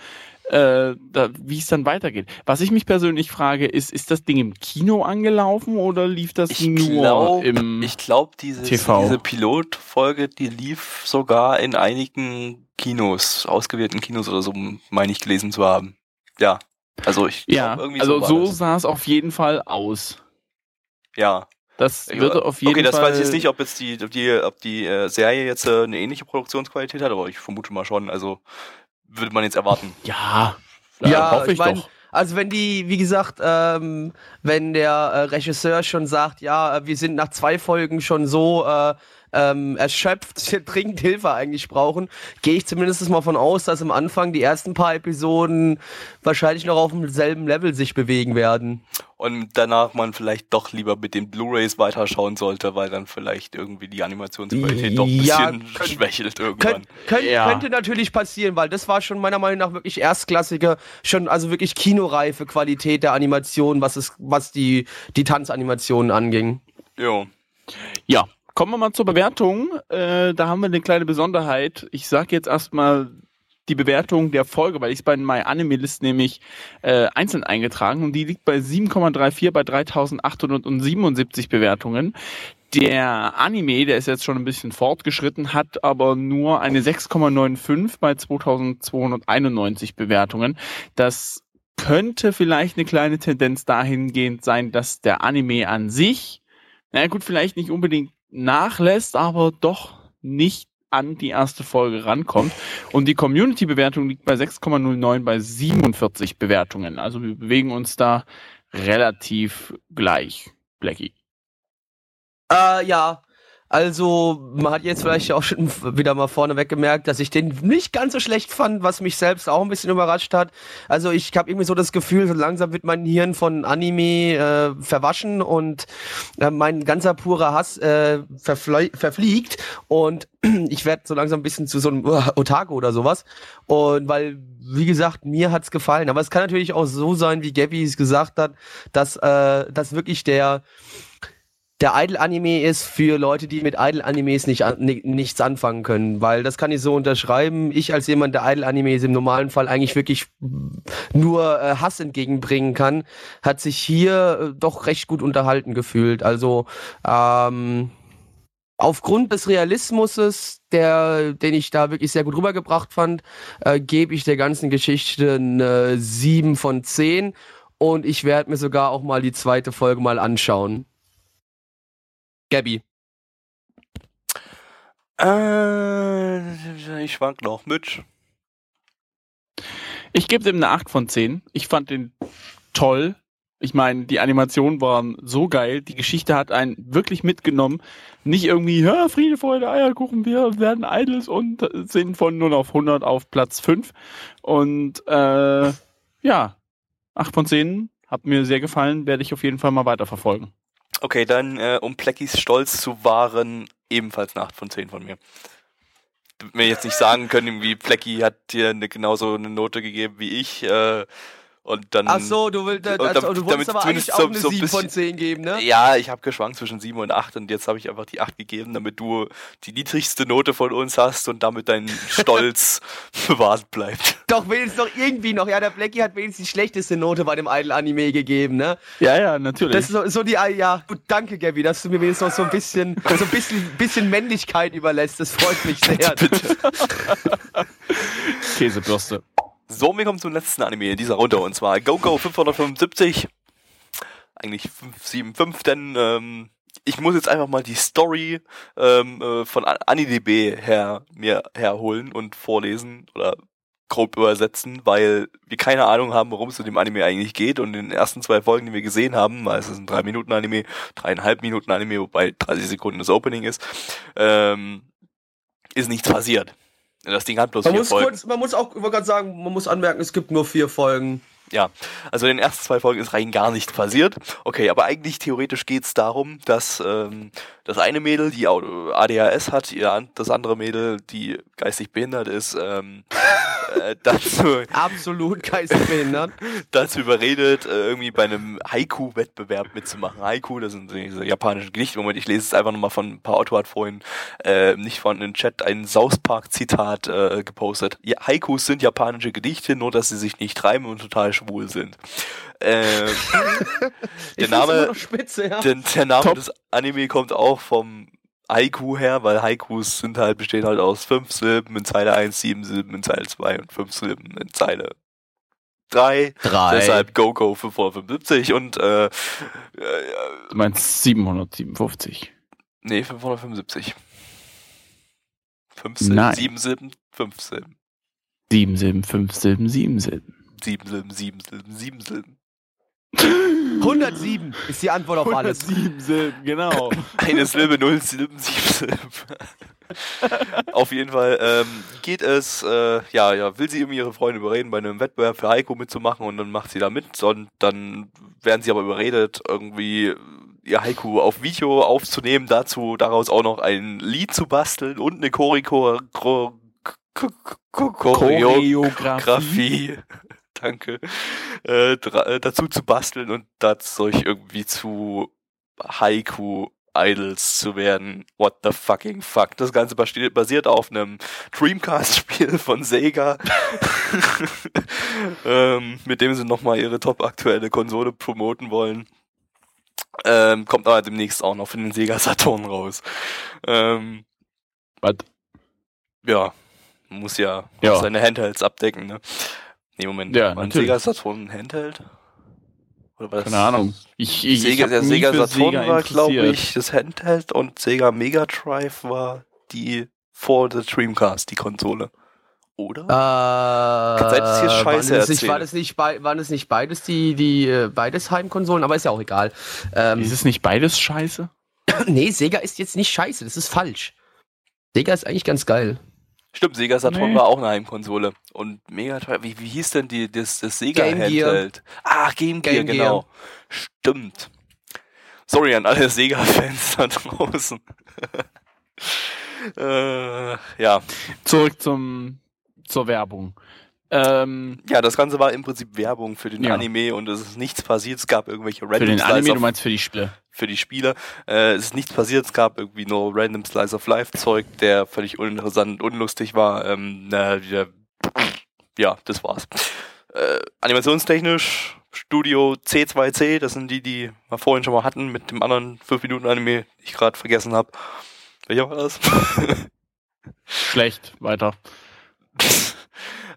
äh, da, wie es dann weitergeht. Was ich mich persönlich frage, ist, ist das Ding im Kino angelaufen oder lief das Ich nur glaube, im ich glaube, diese, Pilotfolge, die lief sogar in einigen Kinos, ausgewählten Kinos oder so, meine ich gelesen zu haben. Ja. Also ich Ja, glaub, also so das. sah es auf jeden Fall aus. Ja. Das würde auf jeden okay, das Fall. weiß ich jetzt nicht, ob jetzt die, ob die, ob die äh, Serie jetzt äh, eine ähnliche Produktionsqualität hat, aber ich vermute mal schon. Also würde man jetzt erwarten. Ja, Ja, hoffe ich, ich mein, doch. Also wenn die, wie gesagt, ähm, wenn der äh, Regisseur schon sagt, ja, äh, wir sind nach zwei Folgen schon so äh, ähm, erschöpft, dringend Hilfe eigentlich brauchen, gehe ich zumindest mal von aus, dass am Anfang die ersten paar Episoden wahrscheinlich noch auf demselben Level sich bewegen werden. Und danach man vielleicht doch lieber mit den Blu-Rays weiterschauen sollte, weil dann vielleicht irgendwie die Animationsqualität doch ein Ja, bisschen könnt- schwächelt irgendwann. Könnt, könnt, Ja. Könnte natürlich passieren, weil das war schon meiner Meinung nach wirklich erstklassige, schon also wirklich kinoreife Qualität der Animation, was es, was die, die Tanzanimationen anging. Jo. Ja, kommen wir mal zur Bewertung. Äh, da haben wir eine kleine Besonderheit. Ich sage jetzt erstmal die Bewertung der Folge, weil ich es bei MyAnimeList nämlich äh, einzeln eingetragen und die liegt bei 7,34 bei 3877 Bewertungen. Der Anime, der ist jetzt schon ein bisschen fortgeschritten, hat aber nur eine 6,95 bei 2291 Bewertungen. Das könnte vielleicht eine kleine Tendenz dahingehend sein, dass der Anime an sich na gut, vielleicht nicht unbedingt nachlässt, aber doch nicht an die erste Folge rankommt. Und die Community-Bewertung liegt bei 6,09 bei 47 Bewertungen. Also wir bewegen uns da relativ gleich, Blackie. Äh, ja. Also, man hat jetzt vielleicht auch schon wieder mal vorneweg gemerkt, dass ich den nicht ganz so schlecht fand, was mich selbst auch ein bisschen überrascht hat. Also, ich habe irgendwie so das Gefühl, so langsam wird mein Hirn von Anime äh, verwaschen und äh, mein ganzer purer Hass äh, verfliegt und ich werde so langsam ein bisschen zu so einem Otaku oder sowas. Und weil, wie gesagt, mir hat's gefallen. Aber es kann natürlich auch so sein, wie Gabby es gesagt hat, dass, äh, dass wirklich der der Idol-Anime ist für Leute, die mit Idol-Animes nicht an, ni- nichts anfangen können, weil das kann ich so unterschreiben. Ich als jemand, der Idol-Animes im normalen Fall eigentlich wirklich nur äh, Hass entgegenbringen kann, hat sich hier äh, doch recht gut unterhalten gefühlt. Also ähm, aufgrund des Realismus, der, den ich da wirklich sehr gut rübergebracht fand, äh, gebe ich der ganzen Geschichte eine 7 von 10 und ich werde mir sogar auch mal die zweite Folge mal anschauen. Gabby. Äh, ich schwank noch. Mitch. Ich gebe dem eine 8 von 10. Ich fand den toll. Ich meine, die Animationen waren so geil. Die Geschichte hat einen wirklich mitgenommen. Nicht irgendwie, ja, Friede, Freude, Eierkuchen, wir werden Idols und sind von 0 auf 100 auf Platz 5. Und äh, ja, 8 von 10 hat mir sehr gefallen, werde ich auf jeden Fall mal weiterverfolgen. Okay, dann, äh, um Pleckis Stolz zu wahren, ebenfalls eine 8 von 10 von mir. Du mir jetzt nicht sagen können, wie Plecki hat dir eine, genauso eine Note gegeben wie ich. Äh, Und dann. Ach so, du, willst, Und also, damit- du damit wolltest aber zumindest eigentlich auch so- eine so ein 7 von bisschen- 10 geben, ne? Ja, ich habe geschwankt zwischen 7 und 8 und jetzt habe ich einfach die 8 gegeben, damit du die niedrigste Note von uns hast und damit dein Stolz bewahrt bleibt. Doch, wenigstens noch irgendwie noch. Ja, der Blackie hat wenigstens die schlechteste Note bei dem Idol-Anime gegeben, ne? Ja, ja, natürlich. Das ist so, so die, ja, gut, danke, Gabby, dass du mir wenigstens noch so ein bisschen, so ein bisschen, bisschen Männlichkeit überlässt. Das freut mich sehr. Käsebürste. So, wir kommen zum letzten Anime in dieser Runde und zwar Go Go 575. Eigentlich 575, denn ähm, ich muss jetzt einfach mal die Story ähm, äh, von AniDB her mir herholen und vorlesen oder grob übersetzen, weil wir keine Ahnung haben, worum es in dem Anime eigentlich geht und in den ersten zwei Folgen, die wir gesehen haben, weil es ist ein 3 Minuten Anime, dreieinhalb Minuten Anime, wobei 30 Sekunden das Opening ist, ähm, ist nichts passiert. Das Ding hat bloß Man vier muss Folgen. kurz, man muss auch, wollte gerade sagen, man muss anmerken, es gibt nur vier Folgen. Ja, also in den ersten zwei Folgen ist rein gar nichts passiert. Okay, aber eigentlich theoretisch geht's darum, dass ähm, das eine Mädel, die ADHS hat, ihr das andere Mädel, die geistig behindert ist, ähm, äh, dazu, Absolut geistesbehindert. dazu überredet, äh, irgendwie bei einem Haiku-Wettbewerb mitzumachen. Haiku, das sind diese japanischen Gedichte. Moment, ich lese es einfach nochmal von ein paar Otto hat vorhin äh, nicht von in den Chat ein South Park-Zitat äh, gepostet. Ja, Haikus sind japanische Gedichte, nur dass sie sich nicht reimen und total schwul sind. Ähm, der Name, spitze, ja. denn der Name Top. des Anime kommt auch vom Haiku her, weil Haikus sind halt, bestehen halt aus fünf Silben in Zeile 1, sieben Silben in Zeile 2 und fünf Silben in Zeile 3. Drei. Deshalb GoGo 575 und äh, äh, Du meinst 757. nee, 575. Fünf Silben, Nein. sieben Silben, fünf Silben. Sieben Silben, fünf Silben, sieben Silben. Sieben Silben, sieben Silben, sieben Silben. 107 ist die Antwort auf alles. Sieben Silben, genau. Eine Silbe, null Silben, sieben Silben. Auf jeden Fall ähm, geht es, äh, ja, ja, will sie irgendwie ihre Freunde überreden, bei einem Wettbewerb für Heiko mitzumachen und dann macht sie da mit und dann werden sie aber überredet, irgendwie ihr Haiku auf Video aufzunehmen, dazu daraus auch noch ein Lied zu basteln und eine Choreo Choreo Choreografie, danke, äh, äh, dazu zu basteln und dadurch irgendwie zu Haiku Idols zu werden. What the fucking fuck. Das Ganze basiert auf einem Dreamcast-Spiel von Sega, ähm, mit dem sie nochmal ihre top aktuelle Konsole promoten wollen. Ähm, kommt aber demnächst auch noch für den Sega Saturn raus. Ähm, Was? ja, muss ja, Ja. seine Handhelds abdecken, ne? Nee, Moment. Ja, war. Sega Saturn ein Handheld? Oder war das Keine Ahnung. Ich, ich, Sega, ich der Sega Saturn Sega war, glaube ich, das Handheld und Sega Mega Drive war die vor der Dreamcast, die Konsole. Oder? Äh, Kann sein, dass jetzt Scheiße waren nicht, war das nicht, waren das nicht beides die, die äh, beides Heimkonsolen? Aber ist ja auch egal. Ähm, Ist es nicht beides scheiße? nee, Sega ist jetzt nicht scheiße, das ist falsch. Sega ist eigentlich ganz geil. Stimmt, Sega Saturn Nee. war auch eine Heimkonsole. Und Mega Drive, wie, wie hieß denn die, das, das Sega Game Gear. Handheld? Ah, Game Gear, Game Gear. genau. Stimmt. Sorry an alle Sega-Fans da draußen. äh, ja. Zurück zum, zur Werbung. Ähm, Ja, das Ganze war im Prinzip Werbung für den Ja. Anime und es ist nichts passiert. Es gab irgendwelche random für den Slice Anime, of du meinst für die Spiele. für die Spiele. Äh, es ist nichts passiert, es gab irgendwie nur random Slice of Life Zeug, der völlig uninteressant und unlustig war. Ähm, na, ja, ja, das war's. Äh, animationstechnisch Studio C2C, das sind die, die wir vorhin schon mal hatten mit dem anderen 5 Minuten Anime, den ich gerade vergessen habe. Welcher war das? Schlecht, weiter.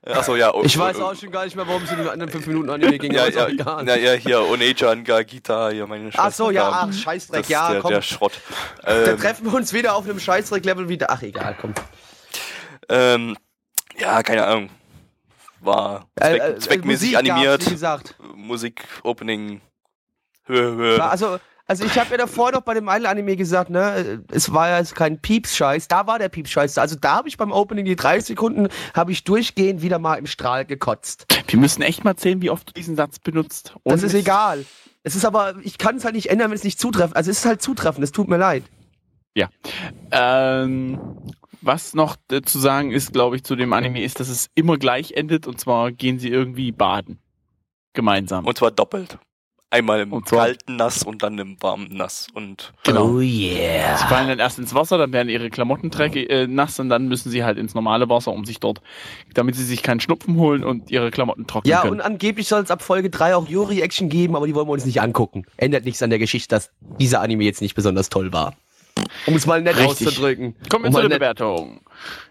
Achso, ja. Ich oh, weiß oh, auch schon gar nicht mehr, worum es in den anderen 5 Minuten Anime ging. Ja, ist ja, ja, ja, hier, Onechan, Gagita, hier meine Schwester. Ach so, ja, ach, Scheißdreck, das, ja, der, komm. der Schrott. Da Ähm, treffen wir uns wieder auf einem Scheißdreck-Level wieder. Ach, egal, komm. ähm, ja, keine Ahnung. War zweck, Äh, äh, zweckmäßig Musik animiert. Wie gesagt. Musik, Opening, Höhe, Höhe. War, also, also ich habe ja davor noch bei dem Idol-Anime gesagt, ne, es war ja jetzt kein Pieps-Scheiß, da war der Pieps-Scheiß. Also da habe ich beim Opening die 30 Sekunden, habe ich durchgehend wieder mal im Strahl gekotzt. Wir müssen echt mal zählen, wie oft du diesen Satz benutzt. Das Ohne ist egal. Es ist aber, ich kann es halt nicht ändern, wenn es nicht zutreffend Also es ist halt zutreffend, es tut mir leid. Ähm, was noch äh, zu sagen ist, glaube ich, zu dem Anime ist, dass es immer gleich endet und zwar gehen sie irgendwie baden. gemeinsam. Und zwar doppelt. Einmal im Und kalten Nass und dann im warmen Nass. Und genau. Oh Sie yeah. fallen dann erst ins Wasser, dann werden ihre Klamotten dreckig, äh, nass und dann müssen sie halt ins normale Wasser, um sich dort, damit sie sich keinen Schnupfen holen und ihre Klamotten trocknen Ja, können. und angeblich soll es ab Folge 3 auch Yuri-Action geben, aber die wollen wir uns nicht angucken. Ändert nichts an der Geschichte, dass dieser Anime jetzt nicht besonders toll war. Um es mal nett Richtig. auszudrücken. Kommen wir um zu der Bewertung.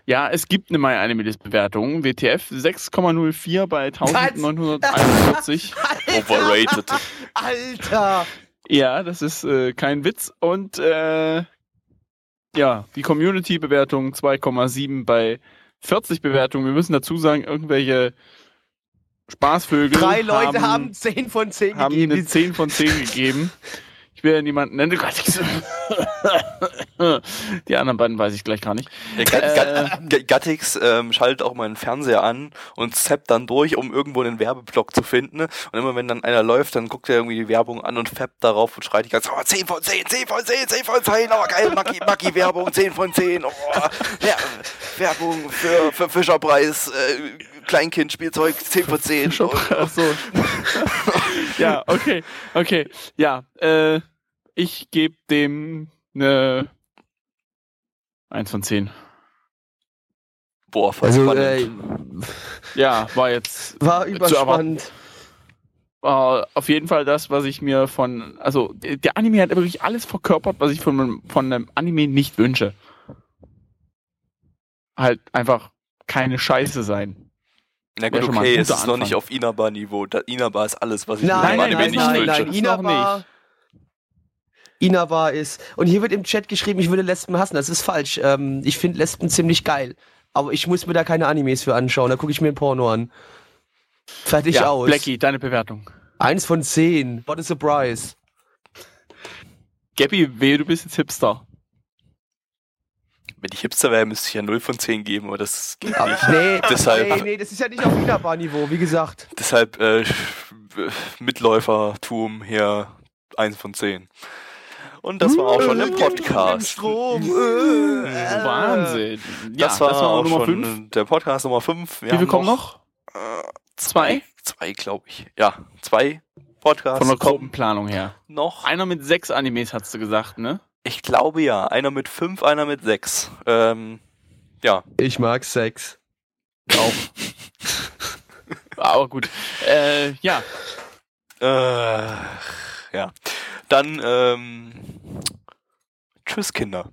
Ja, es gibt eine My Animalist Bewertung. WTF 6,04 bei 1941. overrated. Alter! ja, das ist äh, kein Witz. Und äh, ja, die Community-Bewertung 2,7 bei 40 Bewertungen. Wir müssen dazu sagen, irgendwelche Spaßvögel Drei Leute haben, haben 10 von 10 haben gegeben. eine 10 von 10 gegeben. Will ja niemanden nennen. Die anderen beiden weiß ich gleich gar nicht. Ja, Äh. Gat- Gat- Gattix ähm, schaltet auch mal den Fernseher an und zappt dann durch, um irgendwo einen Werbeblock zu finden. Und immer wenn dann einer läuft, dann guckt er irgendwie die Werbung an und fappt darauf und schreit die ganze Zeit, oh, 10 von 10, 10 von 10, 10 von 10, oh geil, Maki, Maki Werbung, 10 von 10, oh, Wer Werbung für, für Fischerpreis, äh, Kleinkindspielzeug, 10 von 10. Ach so. ja, okay, okay. Ja, äh, ich gebe dem eine 1 von 10. Boah, voll Also, spannend. äh, Ja, war jetzt war Zu überspannend. war auf jeden Fall das, was ich mir von, also der Anime hat wirklich alles verkörpert, was ich von, einem- von einem Anime nicht wünsche. Halt einfach keine Scheiße sein. Na gut, okay, es ist noch nicht Anfang. auf Inaba-Niveau. Inaba ist alles, was ich Nein, von einem nein, Anime nein, nicht nein, wünsche. nein. Noch Inaba, Inaba ist. Und hier wird im Chat geschrieben, ich würde Lesben hassen. Das ist falsch. Ähm, ich finde Lesben ziemlich geil. Aber ich muss mir da keine Animes für anschauen. Da gucke ich mir ein Porno an. Fertig Ja, aus. Blackie, deine Bewertung. Eins von zehn. What a surprise. Gabby, wehe, du bist jetzt Hipster. Wenn ich Hipster wäre, müsste ich ja 0 von 10 geben, aber das geht Aber, nicht. nee, Deshalb- nee, nee, das ist ja nicht auf Inaba-Niveau, wie gesagt. Deshalb äh, Mitläufertum hier 1 von 10. Und das war auch schon im Podcast. Strom. Äh, Wahnsinn. Ja, Das war, auch Nummer schon 5. der Podcast Nummer 5. Wie viel kommen noch? Zwei? Zwei, glaube ich. Ja, zwei Podcasts Von der kommen groben Planung her. noch. Einer mit sechs Animes, hast du gesagt, ne? Ich glaube ja. Einer mit fünf, einer mit sechs. Ähm, ja, Ich mag Sex. Auch. Aber gut. Äh, ja, äh, ja. Dann, ähm, tschüss Kinder.